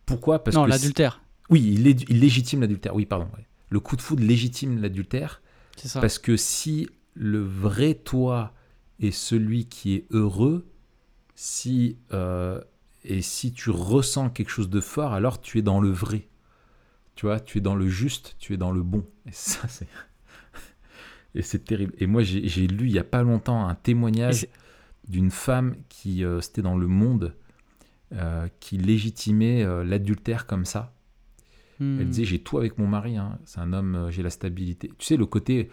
Pourquoi? Parce non, l'adultère, oui, il, lé- il légitime l'adultère. Oui, pardon. ouais. Le coup de foudre légitime l'adultère c'est ça. parce que si le vrai toi est celui qui est heureux, si euh, et si tu ressens quelque chose de fort, alors tu es dans le vrai. Tu vois, tu es dans le juste, tu es dans le bon. Et ça, c'est et c'est terrible. Et moi, j'ai lu il y a pas longtemps un témoignage d'une femme qui euh, c'était dans le Monde euh, qui légitimait euh, l'adultère comme ça. Hmm. Elle disait j'ai tout avec mon mari, hein. c'est un homme, j'ai la stabilité. Tu sais le côté,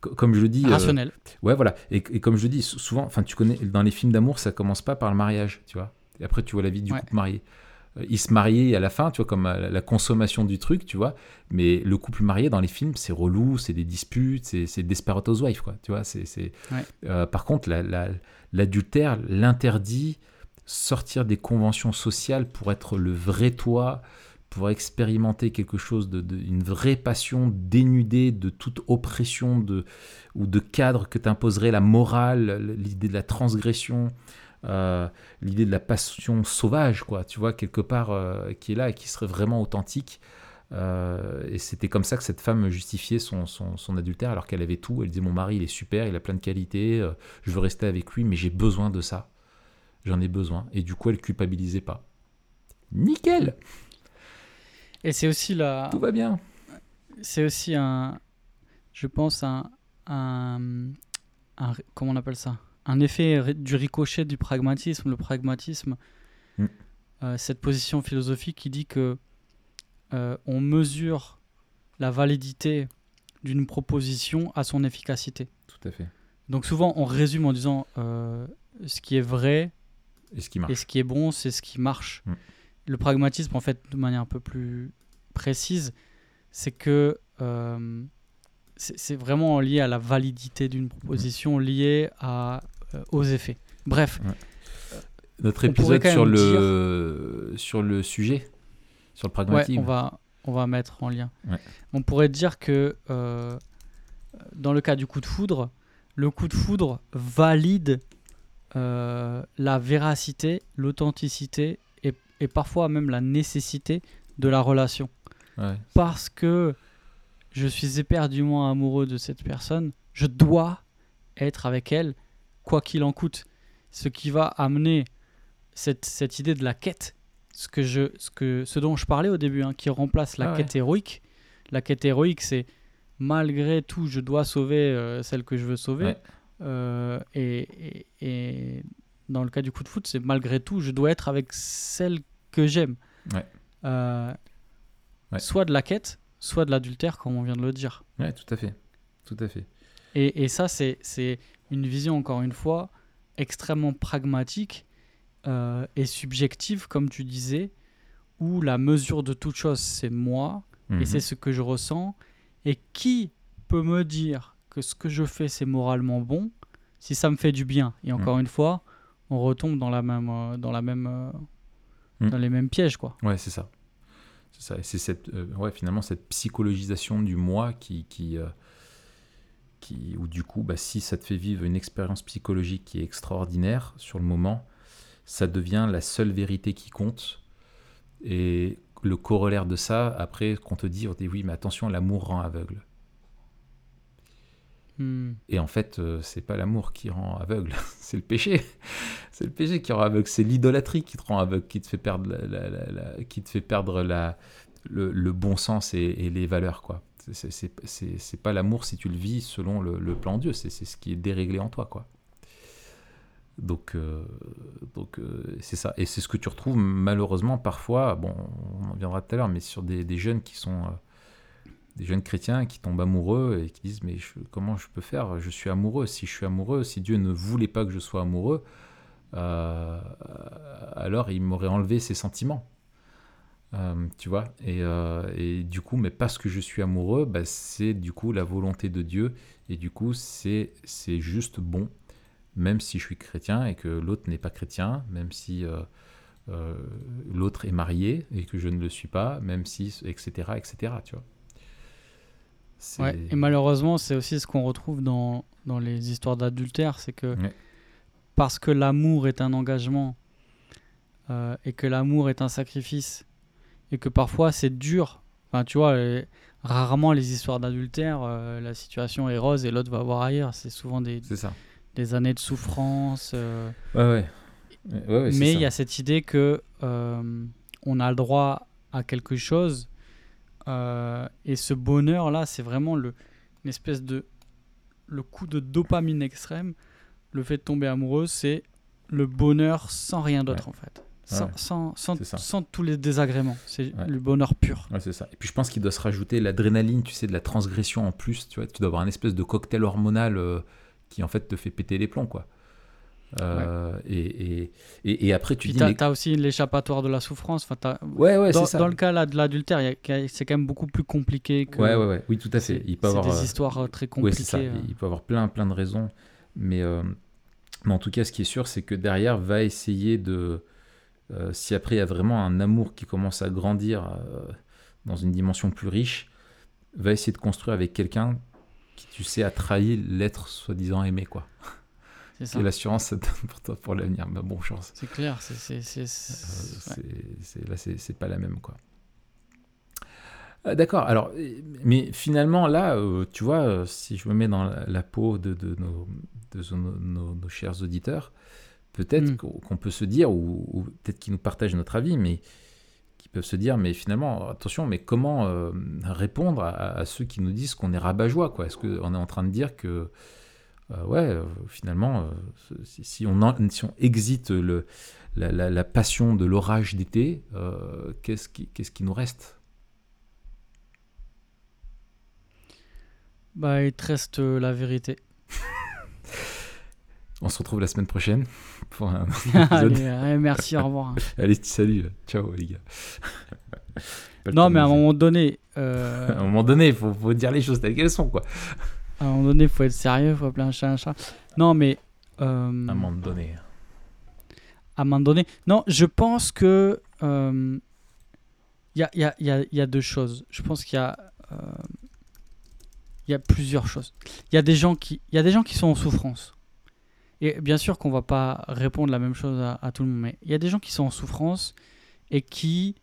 co- comme je le dis, rationnel. ouais voilà. Et, et comme je le dis sou- souvent, enfin tu connais dans les films d'amour ça commence pas par le mariage, tu vois. Et après tu vois la vie du Ouais. couple marié. Euh, Ils se mariaient à la fin, tu vois, comme euh, la, la consommation du truc, tu vois. Mais le couple marié dans les films, c'est relou, c'est des disputes, c'est Desperate Housewives, quoi. Tu vois, c'est. Ouais. Euh, par contre, la- la- l'adultère, l'interdit, sortir des conventions sociales pour être le vrai toi, pour expérimenter quelque chose de, de- une vraie passion dénudée de toute oppression de, ou de cadre que t'imposerait la morale, l'idée de la transgression, euh, l'idée de la passion sauvage, quoi, tu vois, quelque part, euh, qui est là et qui serait vraiment authentique. Euh, et c'était comme ça que cette femme justifiait son, son, son adultère alors qu'elle avait tout. Elle disait Mon mari, il est super, il a plein de qualités, je veux rester avec lui, mais j'ai besoin de ça. J'en ai besoin. Et du coup, elle culpabilisait pas. Nickel Et c'est aussi la, Tout va bien. c'est aussi un, je pense un, un, un- comment on appelle ça, un effet du ricochet du pragmatisme. Le pragmatisme, Mm. euh, cette position philosophique qui dit que euh, on mesure la validité d'une proposition à son efficacité. Tout à fait. Donc souvent on résume en disant euh, ce qui est vrai Et ce qui marche. et ce qui est bon, c'est ce qui marche. Mm. Le pragmatisme, en fait, de manière un peu plus précise, c'est que c'est vraiment lié à la validité d'une proposition, lié à, aux effets. Bref, Notre on pourrait épisode sur le, sur le sujet, sur le ouais, pragmatisme. on, va, on va mettre en lien. Ouais. On pourrait dire que euh, dans le cas du coup de foudre, le coup de foudre valide euh, la véracité, l'authenticité et, et parfois même la nécessité de la relation. Ouais. parce que je suis éperdument amoureux de cette personne, je dois être avec elle, quoi qu'il en coûte. Ce qui va amener cette, cette idée de la quête, ce, que je, ce, que, ce dont je parlais au début, hein, qui remplace la Ah ouais. quête héroïque. La quête héroïque, c'est malgré tout, je dois sauver euh, celle que je veux sauver. Ouais. Euh, et, et- et dans le cas du coup de foot, c'est malgré tout, je dois être avec celle que j'aime. Ouais. Euh, Ouais. Soit de la quête, soit de l'adultère, comme on vient de le dire. Ouais, tout à fait. Tout à fait. Et, et ça, c'est c'est une vision, encore une fois, extrêmement pragmatique euh, et subjective, comme tu disais, où la mesure de toute chose, c'est moi, et Mhm. c'est ce que je ressens. Et qui peut me dire que ce que je fais, c'est moralement bon, si ça me fait du bien? Et encore une fois, on retombe dans la même, euh, dans la même, euh, Mhm. dans les mêmes pièges, quoi. Ouais, c'est ça. C'est ça. Et c'est cette, ouais, finalement cette psychologisation du moi qui, qui, qui où du coup, bah, si ça te fait vivre une expérience psychologique qui est extraordinaire sur le moment, ça devient la seule vérité qui compte. Et le corollaire de ça, après, qu'on te dit, on te dit oui, mais attention, l'amour rend aveugle. Hmm. Et en fait, euh, c'est pas l'amour qui rend aveugle, c'est le péché. C'est le péché qui rend aveugle, c'est l'idolâtrie qui te rend aveugle, qui te fait perdre, la, la- la- la- qui te fait perdre la, le, le bon sens et, et les valeurs. quoi. C'est- pas l'amour si tu le vis selon le, plan de Dieu, c'est ce qui est déréglé en toi. quoi. Donc, euh, donc euh, c'est ça. Et c'est ce que tu retrouves malheureusement parfois, bon, on en viendra tout à l'heure, mais sur des, jeunes qui sont... euh, jeunes chrétiens qui tombent amoureux et qui disent mais comment je peux faire? Je suis amoureux. Si je suis amoureux, si Dieu ne voulait pas que je sois amoureux, alors il m'aurait enlevé ses sentiments. Euh, tu vois et, euh, et du coup, mais parce que je suis amoureux, bah, c'est du coup la volonté de Dieu et du coup c'est juste bon, même si je suis chrétien et que l'autre n'est pas chrétien, même si euh, l'autre est marié et que je ne le suis pas, même si etc etc. Tu vois. Ouais, et malheureusement, c'est aussi ce qu'on retrouve dans, dans les histoires d'adultère, c'est que Ouais. parce que l'amour est un engagement et que l'amour est un sacrifice et que parfois c'est dur. Enfin, tu vois, les- rarement les histoires d'adultère, euh, la situation est rose et l'autre va voir ailleurs. C'est souvent des, C'est ça. des années de souffrance. euh, Ouais, ouais. Ouais, mais il y a cette idée que euh, on a le droit à quelque chose euh, et ce bonheur là c'est vraiment le, une espèce de le coup de dopamine extrême le fait de tomber amoureux c'est le bonheur sans rien d'autre en fait sans, Ouais. sans, sans, tous les désagréments. C'est Ouais. le bonheur pur. Ouais, c'est ça. Et puis je pense qu'il doit se rajouter l'adrénaline, tu sais, de la transgression en plus. Tu vois, tu dois avoir un espèce de cocktail hormonal euh, qui en fait te fait péter les plombs, quoi. Euh, et, et, et, et après tu puis dis t'as mais... as aussi l'échappatoire de la souffrance. Enfin, t'as- ouais ouais dans, c'est ça. dans le cas là, de l'adultère c'est quand même beaucoup plus compliqué que ouais ouais ouais. Oui tout à fait. c'est il peut avoir des euh, histoires euh, très compliquées ça. il peut avoir plein plein de raisons. Mais euh, mais en tout cas ce qui est sûr c'est que derrière va essayer de euh, si après il y a vraiment un amour qui commence à grandir euh, dans une dimension plus riche va essayer de construire avec quelqu'un qui tu sais a trahi l'être soi-disant aimé quoi c'est ça Et l'assurance, ça te donne pour toi pour l'avenir. Bah, bon chance. C'est clair, c'est. c'est- c'est- Euh, c'est- ouais. c'est- c'est- là, c'est c'est pas la même, quoi. D'accord. Alors, mais finalement, là, tu vois, si je me mets dans la, la peau de, de nos, de nos, nos- nos chers auditeurs, peut-être Mm. qu'on peut se dire, ou, ou peut-être qu'ils nous partagent notre avis, mais qui peuvent se dire, mais finalement, attention, mais comment euh, répondre à, à ceux qui nous disent qu'on est rabat-joie, Est-ce qu'on est en train de dire que euh, ouais, euh, finalement, euh, si, si on en- si on exite le, la, la- la passion de l'orage d'été, qu'est-ce qui, qui nous reste? Bah, il te reste la vérité. On se retrouve la semaine prochaine pour un autre épisode. Allez, euh, merci, au revoir. Allez, salut, ciao les gars. Non, mais à un moment donné, euh, à un moment donné, il faut, faut dire les choses telles qu'elles sont, quoi. à un moment donné, faut être sérieux, faut appeler un chat un chat. Non, mais euh, À un moment donné. à un moment donné, non, je pense que euh, il y, a, il y, a, il y, a, il y a deux choses. Je pense qu'il y a euh, il y a plusieurs choses. Il y a des gens qui il y a des gens qui sont en souffrance. Et bien sûr qu'on va pas répondre la même chose à, à tout le monde, mais il y a des gens qui sont en souffrance et qui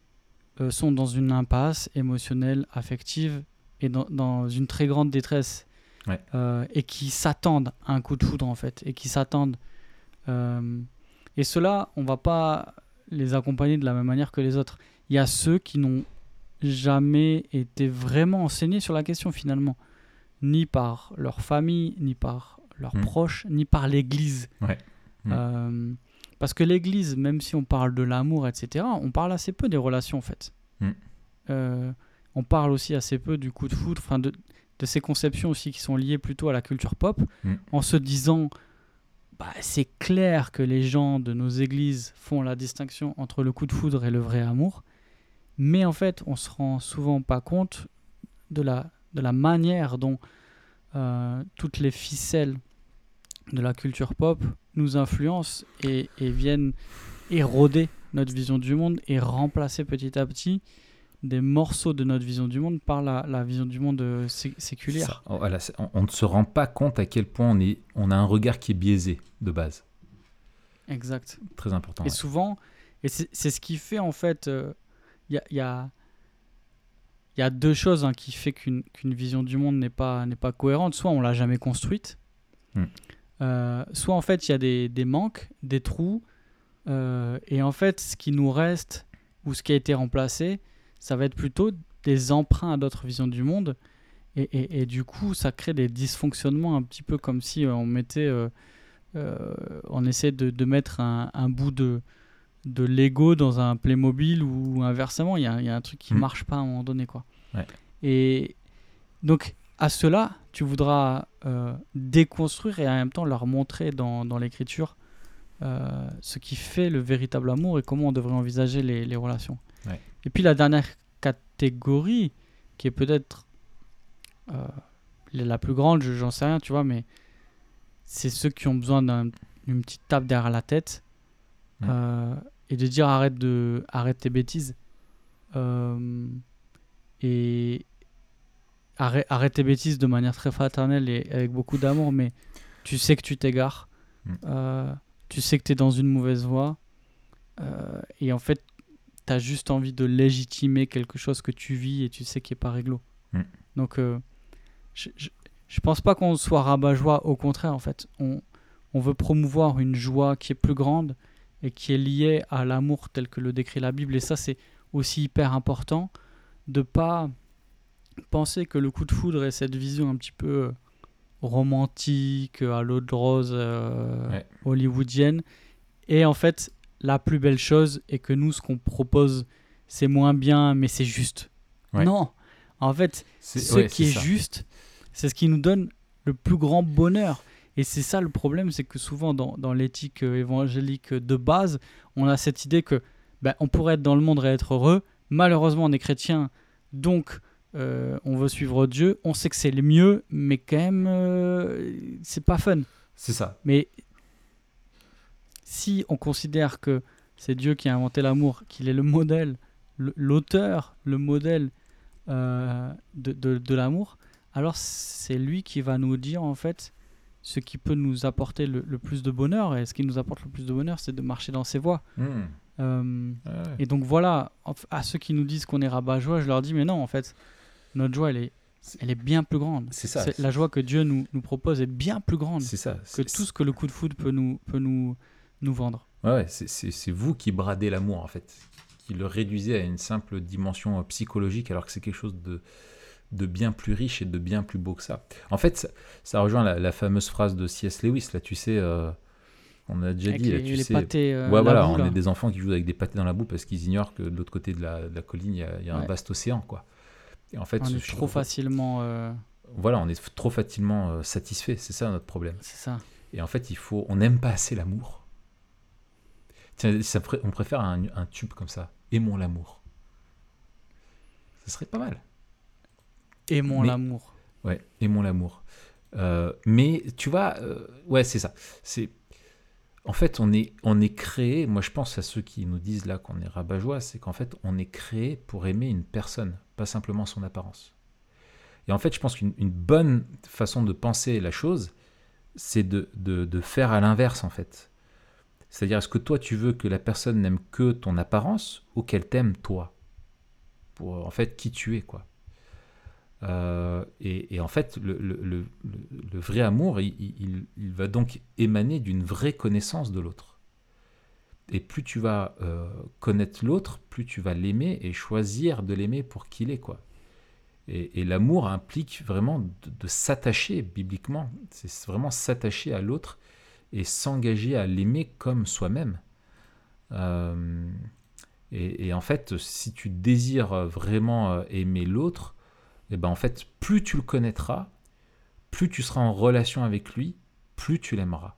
euh, sont dans une impasse émotionnelle, affective et dans, dans une très grande détresse. Ouais. Euh, et qui s'attendent à un coup de foudre en fait, et qui s'attendent. euh, et ceux-là, on va pas les accompagner de la même manière que les autres. Il y a ceux qui n'ont jamais été vraiment enseignés sur la question finalement, ni par leur famille, ni par leurs Mm. proches, ni par l'Église. Ouais. Mm. Euh, parce que l'Église, même si on parle de l'amour, etc., on parle assez peu des relations en fait. Mm. Euh, on parle aussi assez peu du coup de foudre, enfin de, de ces conceptions aussi qui sont liées plutôt à la culture pop, en se disant, bah, c'est clair que les gens de nos églises font la distinction entre le coup de foudre et le vrai amour. Mais en fait, on se rend souvent pas compte de la, de la manière dont euh, toutes les ficelles de la culture pop nous influencent et, et viennent éroder notre vision du monde et remplacer petit à petit des morceaux de notre vision du monde par la, la vision du monde euh, sé- séculière. Ça, oh, voilà, on, on ne se rend pas compte à quel point on, est, on a un regard qui est biaisé de base. Exact. Très important. Et ouais. souvent, et c'est ce qui fait en fait, il y, a, y, a, y a deux choses hein, qui fait qu'une qu'une vision du monde n'est pas, pas cohérente. Soit on l'a jamais construite, Hmm. Euh, soit en fait il y a des, des manques, des trous, euh, et en fait ce qui nous reste ou ce qui a été remplacé, ça va être plutôt des emprunts à d'autres visions du monde. Et, et- et du coup, ça crée des dysfonctionnements un petit peu comme si euh, on mettait, euh, on essaie de, de mettre un, un bout de, de Lego dans un Playmobil ou inversement, il y a, il y a un truc qui Mhm. marche pas à un moment donné. Quoi. Ouais. Et donc, à cela, tu voudras euh, déconstruire et en même temps leur montrer dans, dans l'écriture euh, ce qui fait le véritable amour et comment on devrait envisager les, les relations. Ouais. Et puis la dernière catégorie, qui est peut-être euh, la plus grande, je- j'en sais rien, tu vois, mais c'est ceux qui ont besoin d'un- d'une petite tape derrière la tête Ouais. et de dire arrête, de, arrête tes bêtises. Et arrête, arrête tes bêtises de manière très fraternelle et avec beaucoup d'amour, mais tu sais que tu t'égares, Mm. euh, tu sais que tu es dans une mauvaise voie, euh, et en fait, tu as juste envie de légitimer quelque chose que tu vis et tu sais qui est pas réglo. Mm. Donc, euh, je, je, je pense pas qu'on soit rabat-joie, au contraire, en fait. On, on veut promouvoir une joie qui est plus grande et qui est liée à l'amour tel que le décrit la Bible. Et ça, c'est aussi hyper important de pas penser que le coup de foudre est cette vision un petit peu euh, romantique, à l'eau de rose euh, Ouais. hollywoodienne. Et en fait, la plus belle chose est que nous, ce qu'on propose, c'est moins bien, mais c'est juste. Ouais. Non, en fait, ce ouais, qui est juste, c'est ce qui nous donne le plus grand bonheur. Et c'est ça le problème, c'est que souvent dans, dans l'éthique euh, évangélique de base, on a cette idée que ben, on pourrait être dans le monde et être heureux. Malheureusement, on est chrétien, donc euh, on veut suivre Dieu. On sait que c'est le mieux, mais quand même, euh, c'est pas fun. C'est ça. Mais si on considère que c'est Dieu qui a inventé l'amour, qu'il est le modèle, le- l'auteur, le modèle euh, de, de- de l'amour, alors c'est lui qui va nous dire en fait ce qui peut nous apporter le, le plus de bonheur. Et ce qui nous apporte le plus de bonheur, c'est de marcher dans ses voies. Hmm. Euh, Ouais, ouais. et donc voilà, à ceux qui nous disent qu'on est rabat-joie, je leur dis mais non, en fait, notre joie, elle est, elle est bien plus grande. C'est ça. La joie que Dieu nous, nous propose est bien plus grande C'est ça. que tout ce que le coup de foot peut nous, peut nous, nous vendre. Ouais, c'est- vous qui bradez l'amour, en fait. Qui le réduisez à une simple dimension euh, psychologique, alors que c'est quelque chose de, de bien plus riche et de bien plus beau que ça. En fait, ça, ça rejoint la, la fameuse phrase de C.S. Lewis, là, tu sais, euh, on a déjà Avec dit, là, les, tu les sais. pâtés. euh, ouais, voilà, boue, on là. est des enfants qui jouent avec des pâtés dans la boue parce qu'ils ignorent que de l'autre côté de la, de la colline, il y a, il y a un vaste océan, quoi. Et en fait, On est trop facilement. euh, Voilà, on est trop facilement euh, satisfait, c'est ça notre problème. c'est ça. Et en fait, il faut, on n'aime pas assez l'amour. Tiens, ça on préfère un, un tube comme ça. Aimons l'amour. Ce serait pas mal. Aimons Mais- l'amour. Ouais, aimons l'amour. Euh, mais tu vois, euh, ouais, c'est ça. C'est, en fait, on est, on est créé. Moi, je pense à ceux qui nous disent là qu'on est rabat-joie, c'est qu'en fait, on est créé pour aimer une personne, simplement son apparence. Et en fait, je pense qu'une une bonne façon de penser la chose, c'est de, de, faire à l'inverse, en fait. C'est-à-dire, est-ce que toi, tu veux que la personne n'aime que ton apparence ou qu'elle t'aime toi? Pour, en fait, qui tu es, quoi. Euh, et, en fait, le, vrai amour, il va donc émaner d'une vraie connaissance de l'autre. Et plus tu vas euh, connaître l'autre, plus tu vas l'aimer et choisir de l'aimer pour qu'il est, quoi. Et, l'amour implique vraiment de, s'attacher bibliquement. C'est vraiment s'attacher à l'autre et s'engager à l'aimer comme soi-même. Euh, et, en fait, si tu désires vraiment euh, aimer l'autre, et ben en fait, plus tu le connaîtras, plus tu seras en relation avec lui, plus tu l'aimeras.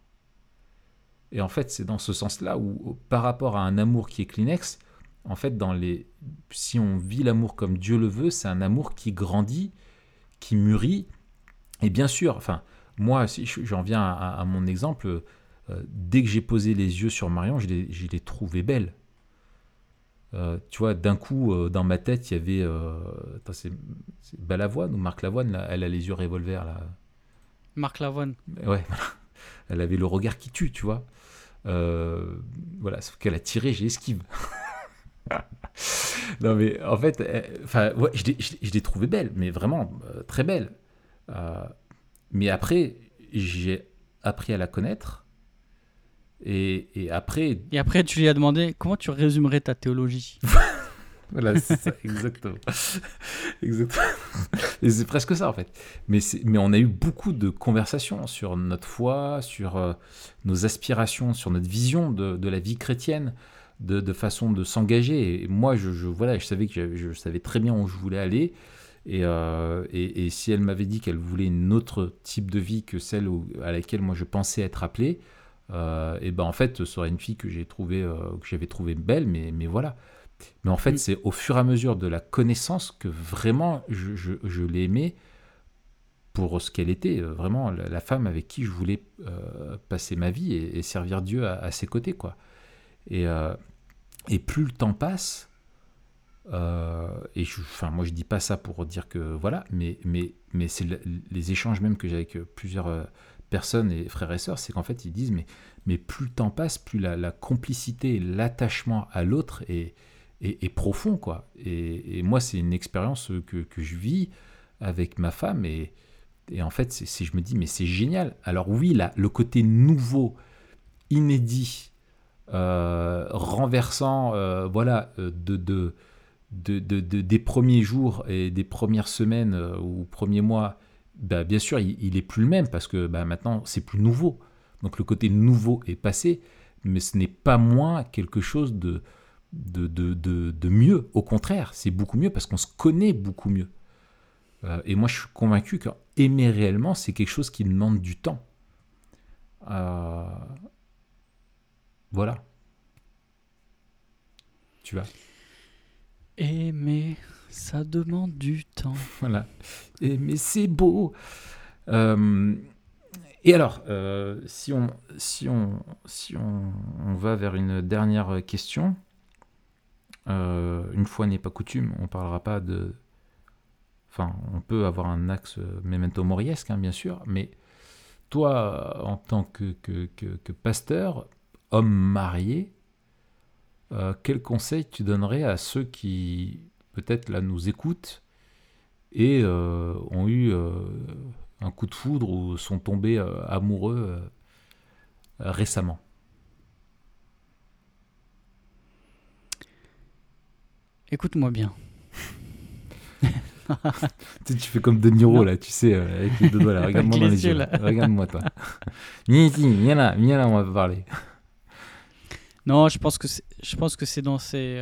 Et en fait, c'est dans ce sens-là où, par rapport à un amour qui est Kleenex, en fait, dans les, si on vit l'amour comme Dieu le veut, c'est un amour qui grandit, qui mûrit. Et bien sûr, enfin, moi, si j'en viens à, mon exemple, euh, dès que j'ai posé les yeux sur Marion, je l'ai trouvée belle. Euh, tu vois, d'un coup, euh, dans ma tête, il y avait. c'est Balavoine ou Marc Lavoine, là, elle a les yeux revolver. Là. Marc Lavoine. Ouais, elle avait le regard qui tue, tu vois. voilà, sauf qu'elle a tiré, j'ai esquive. non, mais en fait, enfin, ouais, je l'ai trouvée belle, mais vraiment très belle. mais après, j'ai appris à la connaître et, après. Et après, tu lui as demandé comment tu résumerais ta théologie? voilà, c'est ça, exactement. exactement. C'est presque ça, en fait. Mais, mais on a eu beaucoup de conversations sur notre foi, sur euh, nos aspirations, sur notre vision de, de la vie chrétienne, de, de façon de s'engager. Et moi, je, voilà, je, savais que je, savais très bien où je voulais aller. Et, euh, et, et, si elle m'avait dit qu'elle voulait une autre type de vie que celle à laquelle moi je pensais être appelé, euh, et ben en fait, ce serait une fille que j'ai trouvé, euh, que j'avais trouvé belle, mais, mais voilà. Mais en fait, mm. c'est au fur et à mesure de la connaissance que vraiment je, je, je l'ai aimée pour ce qu'elle était, euh, vraiment la, femme avec qui je voulais passer ma vie et, servir Dieu à, ses côtés, quoi. Et, et plus le temps passe, et je, enfin, moi je dis pas ça pour dire que voilà, mais, mais, mais c'est les échanges même que j'ai avec plusieurs personnes et frères et sœurs, c'est qu'en fait ils disent mais, mais plus le temps passe, plus la, complicité et l'attachement à l'autre est, est, profond quoi. Et, moi c'est une expérience que, je vis avec ma femme et, et en fait c'est, je me dis mais c'est génial. Alors oui là le côté nouveau, inédit, euh, renversant, euh, voilà euh, de, de de, de, des premiers jours et des premières semaines ou premiers mois bah, bien sûr, il, est plus le même parce que bah, maintenant, c'est plus nouveau. Donc le côté nouveau est passé, mais ce n'est pas moins quelque chose de, de, de, de, mieux. Au contraire, c'est beaucoup mieux parce qu'on se connaît beaucoup mieux. Euh, et moi, je suis convaincu qu'aimer réellement, c'est quelque chose qui demande du temps. Euh, voilà. Tu vois? Aimer ça demande du temps. Voilà. Mais c'est beau. Euh, et alors, euh, si, on, si, on, si on, on, va vers une dernière question, euh, une fois n'est pas coutume, on parlera pas de. Enfin, on peut avoir un axe memento moriesque, hein, bien sûr, mais toi, en tant que, que, que, pasteur, homme marié, quel conseil tu donnerais à ceux qui peut-être là nous écoutent et euh, ont eu euh, un coup de foudre ou sont tombés euh, amoureux récemment? Écoute-moi bien. tu, fais comme De Niro là, tu sais, avec les deux doigts là. Regarde-moi dans les yeux. Regarde-moi toi. viens là, viens là, on va parler. Non, je pense que je pense que c'est dans ces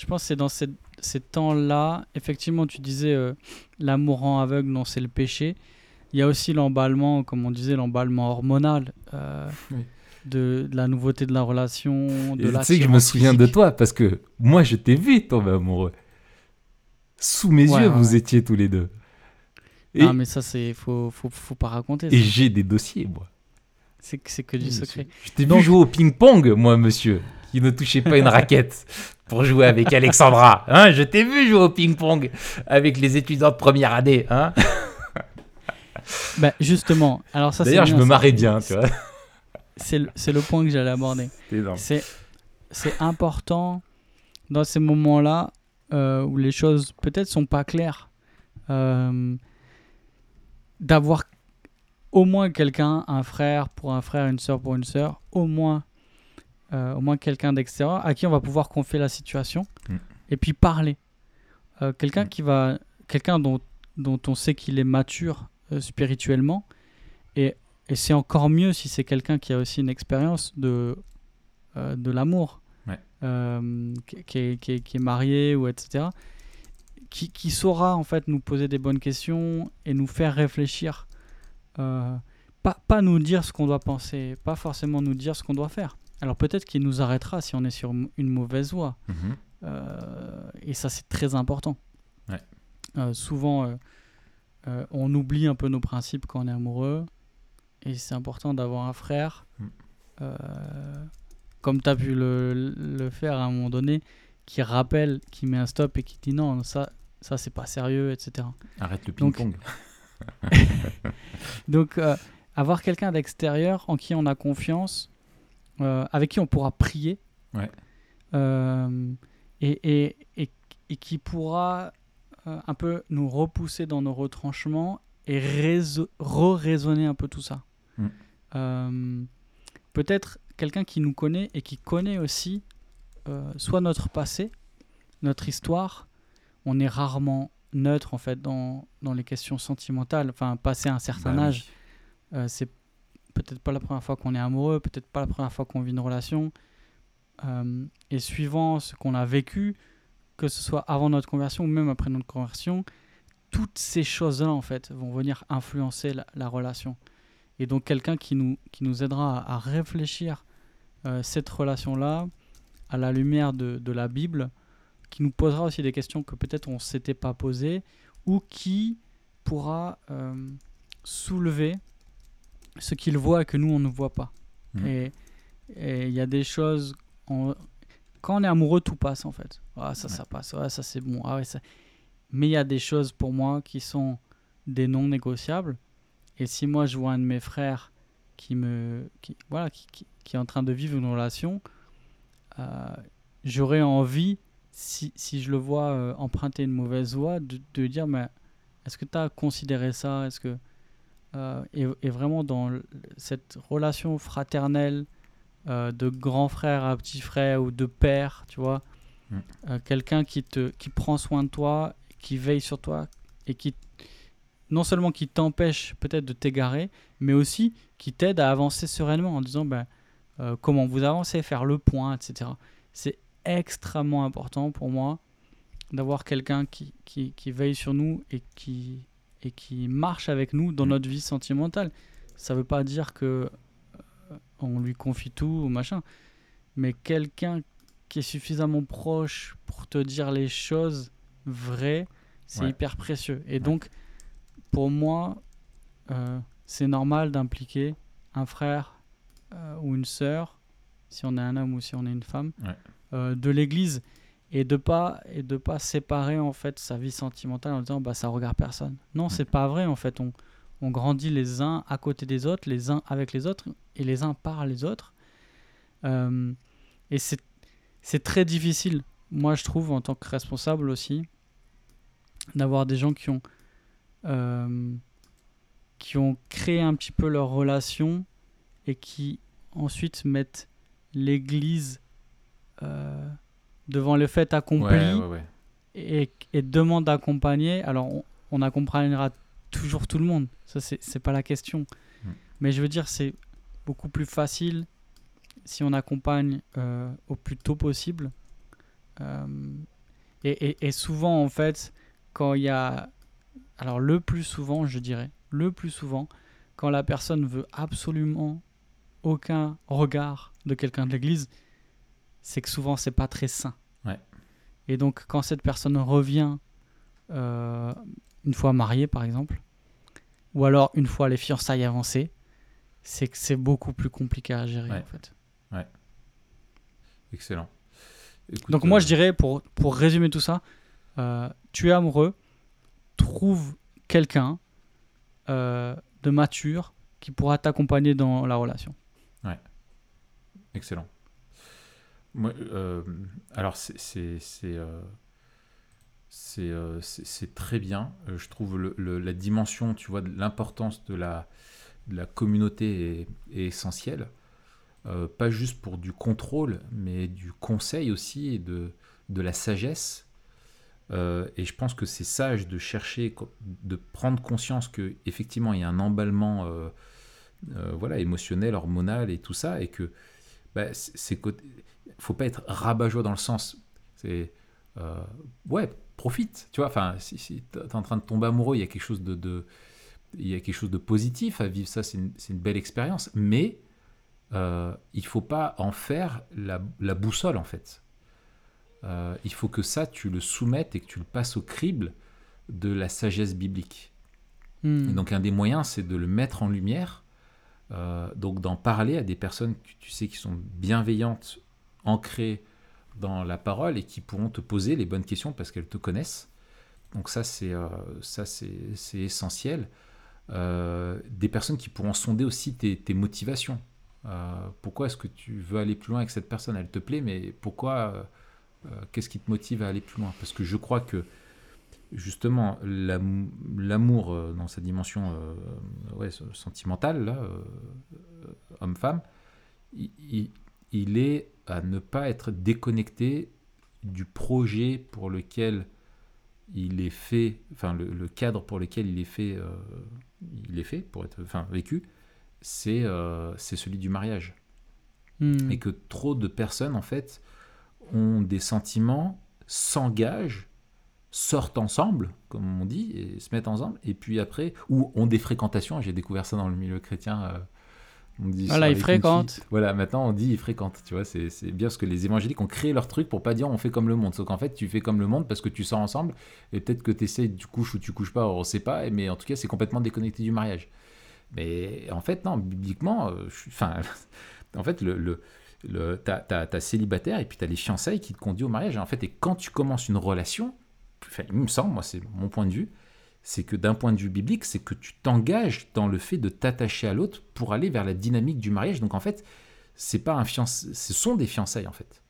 je pense c'est dans ces, temps-là, effectivement, tu disais euh, l'amour en aveugle, non, c'est le péché. Il y a aussi l'emballement, comme on disait, l'emballement hormonal. Euh, de, la nouveauté de la relation, de Tu sais que je me souviens de toi parce que moi je t'ai vu tomber amoureux. Sous mes yeux, vous étiez tous les deux. Et... Non, mais ça, c'est faut, faut, faut pas raconter. Et j'ai des dossiers, moi. C'est que du secret. Je t'ai vu jouer au ping-pong, moi, monsieur, qui ne touchait pas une raquette pour jouer avec Alexandra. Hein je t'ai vu jouer au ping-pong avec les étudiants de première année. Hein bah, justement, alors ça D'ailleurs, je me marrais bien, tu vois. C'est le, le, point que j'allais aborder. C'est important dans ces moments-là euh, où les choses peut-être sont pas claires euh, d'avoir au moins quelqu'un, un frère pour un frère, une soeur pour une soeur, au moins euh, au moins quelqu'un d'extérieur à qui on va pouvoir confier la situation mm. et puis parler. Quelqu'un mm. qui va, quelqu'un dont, dont on sait qu'il est mature spirituellement et, c'est encore mieux si c'est quelqu'un qui a aussi une expérience de, de l'amour, qui, est, qui, est, qui, est, marié ou etc. Qui, qui, saura en fait nous poser des bonnes questions et nous faire réfléchir pas, pas nous dire ce qu'on doit penser, pas forcément nous dire ce qu'on doit faire. Alors peut-être qu'il nous arrêtera si on est sur une mauvaise voie. Mhm. Euh, et ça, c'est très important. Ouais. Euh, souvent, euh, euh, on oublie un peu nos principes quand on est amoureux. Et c'est important d'avoir un frère, Mm. euh, comme tu as pu le, le faire à un moment donné, qui rappelle, qui met un stop et qui dit non, ça, ça c'est pas sérieux, etc. Arrête le ping-pong. Donc, euh, avoir quelqu'un d'extérieur en qui on a confiance, euh, avec qui on pourra prier, Ouais. et, et, et, et qui pourra un peu nous repousser dans nos retranchements et re-raisonner un peu tout ça. Mm. Euh, Peut-être quelqu'un qui nous connaît et qui connaît aussi euh, soit notre passé, notre histoire. On est rarement neutre en fait dans, dans les questions sentimentales. Enfin, passé un certain Bah oui. âge, euh, c'est peut-être pas la première fois qu'on est amoureux, peut-être pas la première fois qu'on vit une relation. Euh, et suivant ce qu'on a vécu, que ce soit avant notre conversion ou même après notre conversion, toutes ces choses-là en fait vont venir influencer la, la relation. Et donc quelqu'un qui nous, qui nous aidera à, à réfléchir euh, cette relation-là à la lumière de, de la Bible, qui nous posera aussi des questions que peut-être on ne s'était pas posées, ou qui pourra euh, soulever ce qu'il voit et que nous, on ne voit pas. Mhm. Et il y a des choses... on- Quand on est amoureux, tout passe en fait. Ah, ça, ça passe. Ah, ça, c'est bon. Ah, ouais, ça... Mais il y a des choses pour moi qui sont des non négociables. Et si moi, je vois un de mes frères qui, me, qui, voilà, qui, qui- qui est en train de vivre une relation, euh, j'aurais envie, si, si je le vois euh, emprunter une mauvaise voie, de, de dire mais est-ce que tu as considéré ça? Est-ce que euh, et, et vraiment dans cette relation fraternelle euh, de grand frère à petit frère ou de père, tu vois, Mm. euh, quelqu'un qui te qui prend soin de toi, qui veille sur toi et qui non seulement qui t'empêche peut-être de t'égarer, mais aussi qui t'aide à avancer sereinement en disant ben, euh, comment vous avancez, faire le point, etc. C'est extrêmement important pour moi d'avoir quelqu'un qui, qui, qui veille sur nous et qui, et qui marche avec nous dans Mm. notre vie sentimentale. Ça veut pas dire que euh, on lui confie tout ou machin, mais quelqu'un qui est suffisamment proche pour te dire les choses vraies, c'est Ouais. hyper précieux. Et donc, pour moi, euh, c'est normal d'impliquer un frère euh, ou une sœur, si on est un homme ou si on est une femme, Ouais. euh, de l'Église et de pas et de pas séparer en fait sa vie sentimentale en disant bah ça regarde personne. Non, c'est pas vrai en fait. On, on grandit les uns à côté des autres, les uns avec les autres et les uns par les autres. Et c'est c'est très difficile, moi je trouve en tant que responsable aussi, d'avoir des gens qui ont qui ont créé un petit peu leur relation et qui ensuite mettent l'Église euh, devant le fait accompli Ouais, ouais, ouais. et, et demande d'accompagner. Alors, on, on accompagnera toujours tout le monde. Ça, c'est c'est pas la question. Mm. Mais je veux dire, c'est beaucoup plus facile si on accompagne euh, au plus tôt possible. Euh, et, et- et souvent, en fait, quand il y a. Alors, le plus souvent, je dirais, le plus souvent, quand la personne veut absolument aucun regard de quelqu'un de l'église, c'est que souvent, c'est pas très sain. Ouais. Et donc, quand cette personne revient euh, une fois mariée, par exemple, ou alors une fois les fiançailles avancées, c'est que c'est beaucoup plus compliqué à gérer, Ouais. en fait. Excellent. Écoute, Donc moi euh, je dirais, pour, pour résumer tout ça, euh, tu es amoureux, trouve quelqu'un euh, de mature qui pourra t'accompagner dans la relation. Excellent. Moi, euh, alors, c'est euh, euh, très bien. Je trouve la dimension, tu vois, l'importance de la, de la communauté est, essentielle. Pas juste pour du contrôle, mais du conseil aussi et de, de la sagesse. Euh, et je pense que c'est sage de chercher, de prendre conscience que effectivement il y a un emballement euh, euh, voilà, émotionnel, hormonal et tout ça, et que bah, c'est faut pas être rabat-joie dans le sens, ouais, profite, tu vois. Enfin, si, si tu es en train de tomber amoureux, il y a quelque chose de, positif à vivre ça, c'est une, belle expérience, mais il faut pas en faire la boussole en fait. Euh, il faut que ça, tu le soumettes et que tu le passes au crible de la sagesse biblique. Hmm. Et donc un des moyens, c'est de le mettre en lumière, euh, donc d'en parler à des personnes que tu sais qui sont bienveillantes, ancrées dans la parole et qui pourront te poser les bonnes questions parce qu'elles te connaissent. Donc ça, c'est euh, ça c'est essentiel. Des personnes qui pourront sonder aussi tes, tes motivations. Pourquoi est-ce que tu veux aller plus loin avec cette personne? Elle te plaît, mais pourquoi Qu'est-ce qui te motive à aller plus loin? Parce que je crois que justement l'am- l'amour euh, dans sa dimension euh, ouais, sentimentale, euh, homme-femme, il, est à ne pas être déconnecté du projet pour lequel il est fait, enfin le, le cadre pour lequel il est fait, euh, il est fait pour être, enfin vécu, c'est euh, c'est celui du mariage Hmm. et que trop de personnes en fait ont des sentiments, s'engagent, sortent ensemble, comme on dit, et se mettent ensemble, et puis après, ou ont des fréquentations. J'ai découvert ça dans le milieu chrétien. euh, on dit Voilà, ça ils fréquentent. Voilà, maintenant on dit ils fréquentent. Tu vois, c'est bien parce que les évangéliques ont créé leur truc pour pas dire on fait comme le monde. Sauf qu'en fait, tu fais comme le monde parce que tu sors ensemble, et peut-être que tu essaies, tu couches ou tu couches pas, on sait pas, mais en tout cas, c'est complètement déconnecté du mariage. Mais en fait, non, bibliquement, euh, enfin, en fait, le, t'as, célibataire et puis t'as les fiançailles qui te conduisent au mariage. En fait, et quand tu commences une relation, il me semble, moi, c'est mon point de vue, c'est que d'un point de vue biblique, c'est que tu t'engages dans le fait de t'attacher à l'autre pour aller vers la dynamique du mariage. Donc en fait, c'est pas un fianç... ce sont des fiançailles en fait.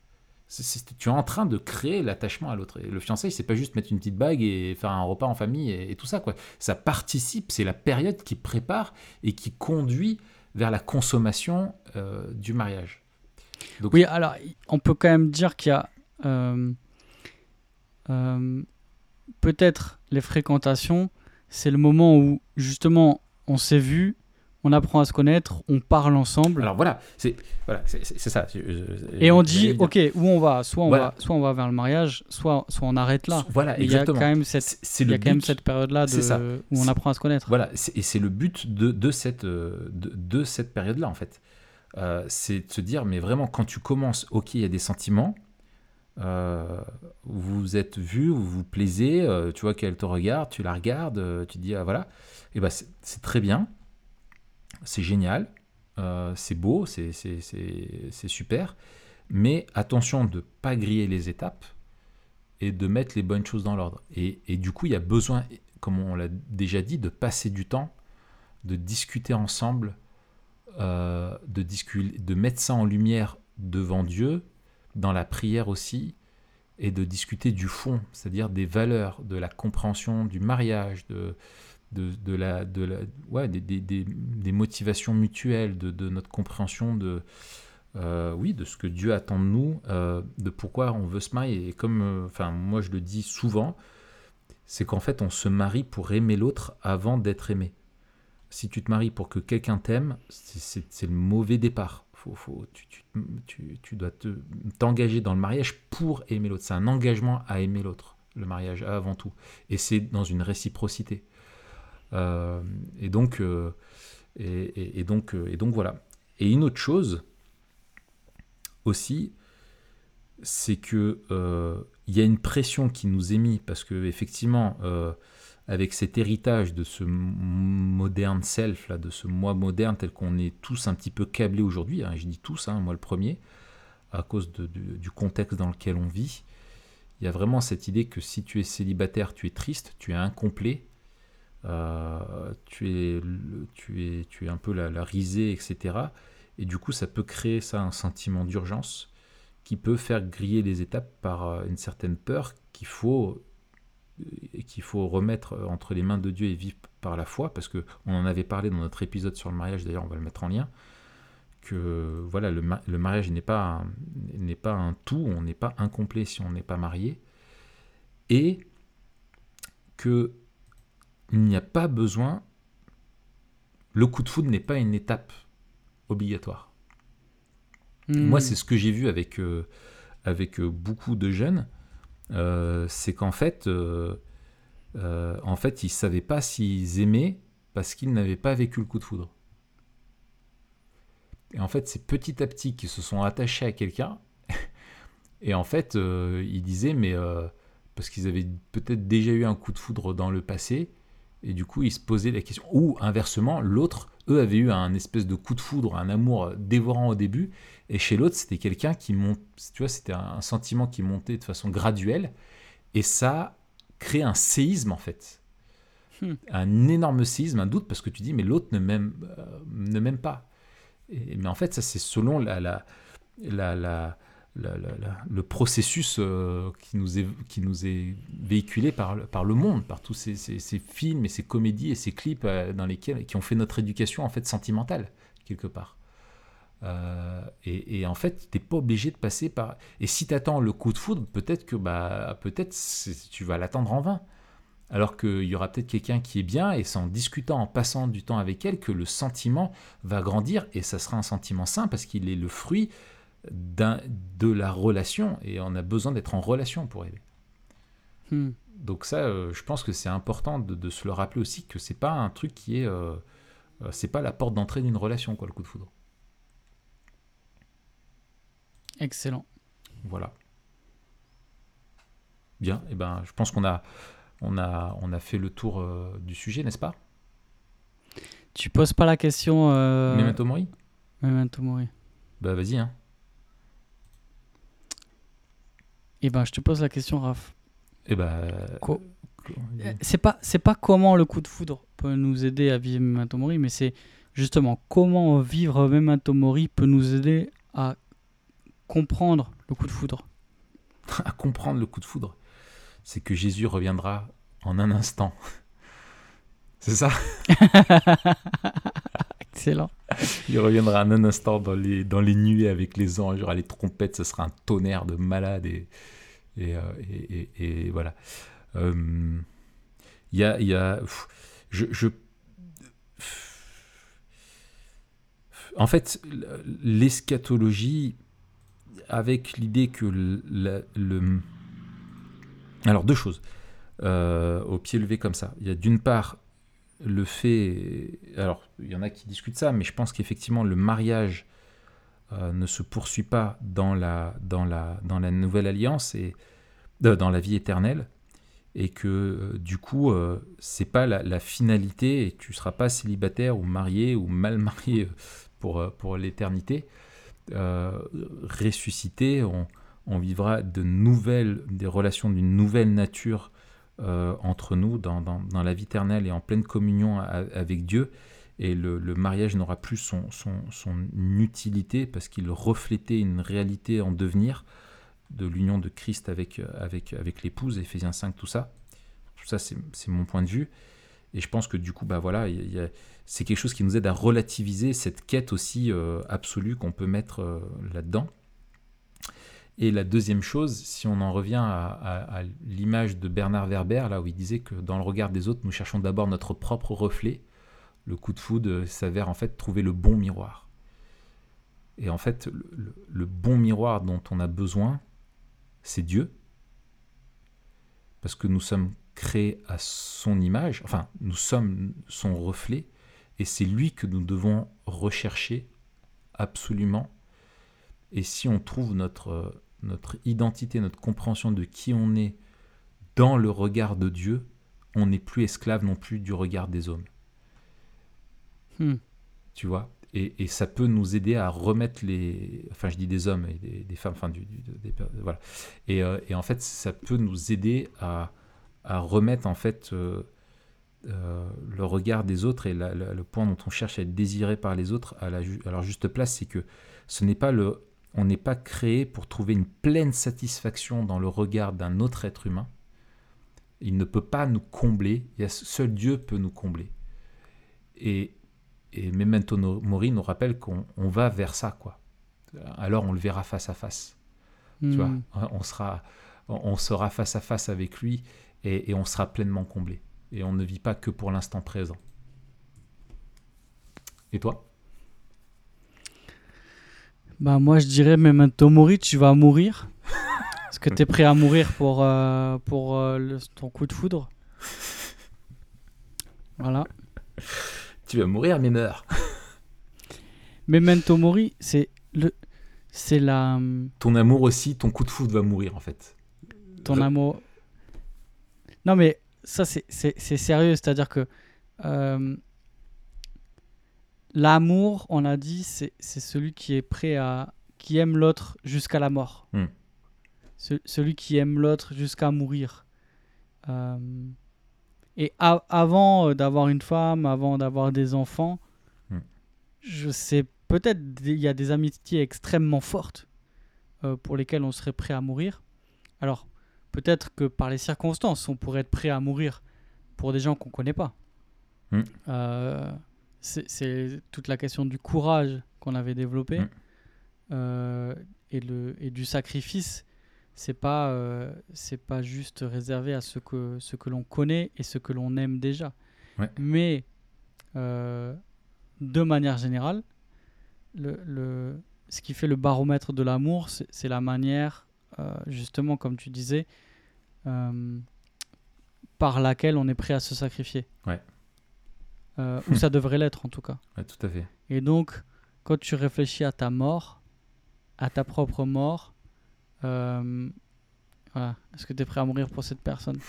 C'est- tu es en train de créer l'attachement à l'autre. Et le fiançailles, c'est pas juste mettre une petite bague et faire un repas en famille et, et tout ça quoi. Ça participe, c'est la période qui prépare et qui conduit vers la consommation euh, du mariage. Donc- Oui, alors on peut quand même dire qu'il y a euh, euh, peut-être les fréquentations, c'est le moment où justement on s'est vu, on apprend à se connaître, on parle ensemble Alors voilà, c'est voilà, c'est, c'est- c'est ça. Je- je- et on dit ok où on va, soit on Voilà. va, soit on va vers le mariage, soit soit on arrête là. Voilà, il y a quand même cette, C'est, c'est il le y a quand même but. cette période-là C'est de ça. où on apprend à se connaître. Voilà, et c'est le but de, de cette, euh, de, de cette période-là, en fait. Euh, c'est de se dire, mais vraiment, quand tu commences, ok, il y a des sentiments, euh, vous êtes vu, vous vous plaisez, euh, tu vois qu'elle te regarde, tu la regardes, tu te dis, ah, voilà, et ben c'est très bien, c'est génial, c'est beau, c'est super, mais attention de ne pas griller les étapes et de mettre les bonnes choses dans l'ordre. Et, et du coup, il y a besoin, comme on l'a déjà dit, de passer du temps, de discuter ensemble, euh, de, mettre ça en lumière devant Dieu, dans la prière aussi, et de discuter du fond, c'est-à-dire des valeurs, de la compréhension du mariage, de, de, la, de la, ouais, des, des- des- motivations mutuelles, de, de notre compréhension de, euh, oui, de ce que Dieu attend de nous, euh, de pourquoi on veut se marier. Et comme, enfin, moi je le dis souvent, c'est qu'en fait on se marie pour aimer l'autre avant d'être aimé. Si tu te maries pour que quelqu'un t'aime, c'est- le mauvais départ. Faut, faut, tu, tu- tu- tu dois te- t'engager dans le mariage pour aimer l'autre. C'est un engagement à aimer l'autre, le mariage avant tout. Et c'est dans une réciprocité. Euh, et donc, euh, et, donc, euh, et donc voilà. Et une autre chose aussi, c'est que il y a une pression qui nous est mise parce que effectivement, avec cet héritage de ce moderne self là, de ce moi moderne tel qu'on est tous un petit peu câblés aujourd'hui, hein, je dis tous, hein, moi le premier, à cause du, contexte dans lequel on vit, il y a vraiment cette idée que si tu es célibataire, tu es triste, tu es incomplet, euh, tu, es, tu, es, tu es un peu la, la risée, etc. Et du coup, ça peut créer ça un sentiment d'urgence qui peut faire griller les étapes par euh, une certaine peur qu'il faut, qu'il faut remettre euh, entre les mains de Dieu et vivre par la foi, parce que on en avait parlé dans notre épisode sur le mariage, d'ailleurs on va le mettre en lien, que voilà, le, ma- le mariage n'est pas, n'est pas un tout, on n'est pas incomplet si on n'est pas marié, et que il n'y a pas besoin, le coup de foudre n'est pas une étape obligatoire. Hmm. Moi, c'est ce que j'ai vu avec, euh, avec euh, beaucoup de jeunes. Euh, c'est qu'en fait, euh, euh, en fait, ils ne savaient pas s'ils aimaient parce qu'ils n'avaient pas vécu le coup de foudre. Et en fait, c'est petit à petit qu'ils se sont attachés à quelqu'un. Et en fait, ils disaient, mais parce qu'ils avaient peut-être déjà eu un coup de foudre dans le passé, et du coup, ils se posaient la question. Ou inversement, l'autre, eux, avaient eu un espèce de coup de foudre, un amour dévorant au début, et chez l'autre, c'était quelqu'un qui monte, tu vois, c'était un sentiment qui montait de façon graduelle, et ça crée un séisme en fait. Hmm. Un énorme séisme, un doute, parce que tu dis, mais l'autre ne m'aime euh, ne m'aime pas. Et, mais en fait, ça, c'est selon la, la, la, la le processus euh, qui, nous est, qui nous est véhiculé par, par le monde, par tous ces, ces, films et ces comédies et ces clips euh, dans lesquels, qui ont fait notre éducation en fait sentimentale, quelque part. Euh, et, en fait, tu n'es pas obligé de passer par. Et si tu attends le coup de foudre, peut-être que bah, peut-être tu vas l'attendre en vain. Alors qu'il y aura peut-être quelqu'un qui est bien, et c'est en discutant, en passant du temps avec elle, que le sentiment va grandir, et ça sera un sentiment sain parce qu'il est le fruit de la relation, et on a besoin d'être en relation pour aider. Hmm. Donc ça, euh, je pense que c'est important de, se le rappeler aussi que c'est pas un truc qui est, euh, c'est pas la porte d'entrée d'une relation, quoi, le coup de foudre. Excellent. Voilà. Bien, et eh ben, je pense qu'on a, on a, on a fait le tour euh, du sujet, n'est-ce pas? Tu poses pas la question. Euh... Memento Mori? Memento Mori. Bah vas-y. Hein. Eh ben, je te pose la question, Raph. Eh ben. Euh, c'est pas, c'est pas comment le coup de foudre peut nous aider à vivre Memento Mori, mais c'est justement comment vivre Memento Mori peut nous aider à comprendre le coup de foudre À comprendre le coup de foudre, c'est que Jésus reviendra en un instant. C'est ça? Excellent. Il reviendra en un instant dans les, dans les nuées avec les anges, il y aura les trompettes, ce sera un tonnerre de malade et, et, euh, voilà. Euh, il y a, y a je, je, en fait, l'eschatologie, avec l'idée que le, Alors deux choses, euh, au pied levé comme ça. Il y a d'une part le fait... Alors, il y en a qui discutent ça, mais je pense qu'effectivement, le mariage euh, ne se poursuit pas dans la, dans la, dans la nouvelle alliance et euh, dans la vie éternelle et que du coup c'est pas la, la, finalité et tu seras pas célibataire ou marié ou mal marié pour, pour l'éternité ressuscité, on, vivra de nouvelles, des relations d'une nouvelle nature euh, entre nous dans, la vie éternelle et en pleine communion avec Dieu. Et le, mariage n'aura plus son, utilité parce qu'il reflétait une réalité en devenir de l'union de Christ avec, avec, avec l'épouse, Ephésiens 5, tout ça. Tout ça, c'est mon point de vue. Et je pense que du coup, bah voilà, c'est quelque chose qui nous aide à relativiser cette quête aussi euh, absolue qu'on peut mettre euh, là-dedans. Et la deuxième chose, si on en revient à, l'image de Bernard Werber, là où il disait que dans le regard des autres, nous cherchons d'abord notre propre reflet, le coup de foudre s'avère en fait trouver le bon miroir. Et en fait, le bon miroir dont on a besoin, c'est Dieu. Parce que nous sommes créé à son image, enfin nous sommes son reflet, et c'est lui que nous devons rechercher absolument. Et si on trouve notre, notre identité, notre compréhension de qui on est dans le regard de Dieu, on n'est plus esclave non plus du regard des hommes. Hmm. Tu vois? Et, ça peut nous aider à remettre les. Enfin, je dis des hommes et des, femmes, enfin, du, des, voilà. Et, euh, et, en fait, ça peut nous aider à, à remettre en fait euh, euh, le regard des autres et le point dont on cherche à être désiré par les autres à, la, leur juste place, c'est que ce n'est pas le, on n'est pas créé pour trouver une pleine satisfaction dans le regard d'un autre être humain. Il ne peut pas nous combler. Il y a, seul Dieu peut nous combler. Et, et Memento Mori nous rappelle qu'on va vers ça, quoi. Alors on le verra face à face. Tu vois, hmm. on sera, on sera face à face avec lui et, on sera pleinement comblé. Et on ne vit pas que pour l'instant présent. Et toi? Bah moi je dirais même Tomori, tu vas mourir. Est-ce que tu es prêt à mourir pour, euh, pour euh, ton coup de foudre? Voilà. tu vas mourir, mais meurs. Memento Mori, c'est le, c'est la, Ton amour aussi, ton coup de foudre va mourir en fait. ton amour. Non mais ça c'est, sérieux, c'est-à-dire que euh, l'amour, on a dit, c'est, celui qui est prêt à, qui aime l'autre jusqu'à la mort. Hmm. Ce- celui qui aime l'autre jusqu'à mourir. Euh, et a- avant euh, d'avoir une femme, avant d'avoir des enfants, Hmm. je sais peut-être il y a des amitiés extrêmement fortes euh, pour lesquelles on serait prêt à mourir. Alors peut-être que par les circonstances, on pourrait être prêt à mourir pour des gens qu'on connaît pas. Hmm. Euh, c'est toute la question du courage qu'on avait développé Hmm. euh, et, le, et du sacrifice. C'est pas, euh, c'est pas juste réservé à ce que, ce que l'on connaît et ce que l'on aime déjà. Ouais. Mais de manière générale, le, le, ce qui fait le baromètre de l'amour, c'est la manière, justement, comme tu disais, euh, par laquelle on est prêt à se sacrifier. Ouais. Euh, ou ça devrait l'être en tout cas. Ouais, tout à fait. Et donc, quand tu réfléchis à ta mort, à ta propre mort, euh, voilà. est-ce que tu es prêt à mourir pour cette personne?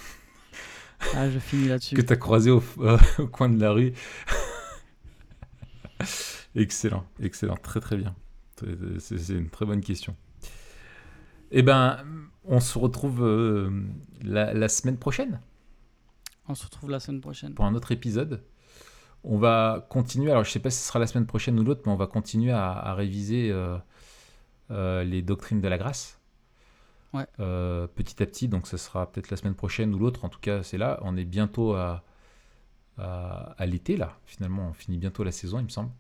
Ah, je finis là-dessus. Que tu as croisé au, euh, au coin de la rue. excellent, excellent, très très bien. C'est une très bonne question. Eh ben, on se retrouve euh, la, la semaine prochaine On se retrouve la semaine prochaine. pour un autre épisode. On va continuer, alors je sais pas si ce sera la semaine prochaine ou l'autre, mais on va continuer à, à réviser euh, euh, les doctrines de la grâce. Ouais. Petit à petit, donc ce sera peut-être la semaine prochaine ou l'autre, en tout cas c'est là. On est bientôt à, à, à l'été là, finalement on finit bientôt la saison il me semble.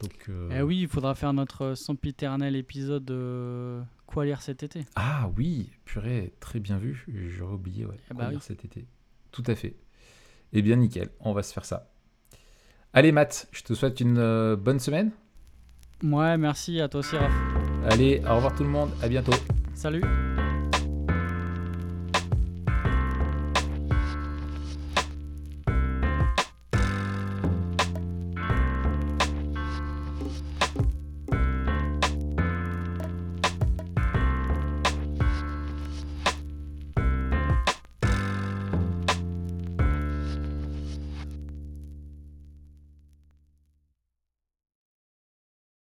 Donc, euh, Eh oui, il faudra faire notre sempiternel épisode euh, Quoi lire cet été Ah oui, purée, très bien vu, j'aurais oublié, ouais, Eh quoi bah lire cet été. Tout à fait. Eh bien nickel, on va se faire ça. Allez Matt, je te souhaite une euh, bonne semaine. Ouais, merci à toi aussi, Raph. Allez, au revoir tout le monde, à bientôt. Salut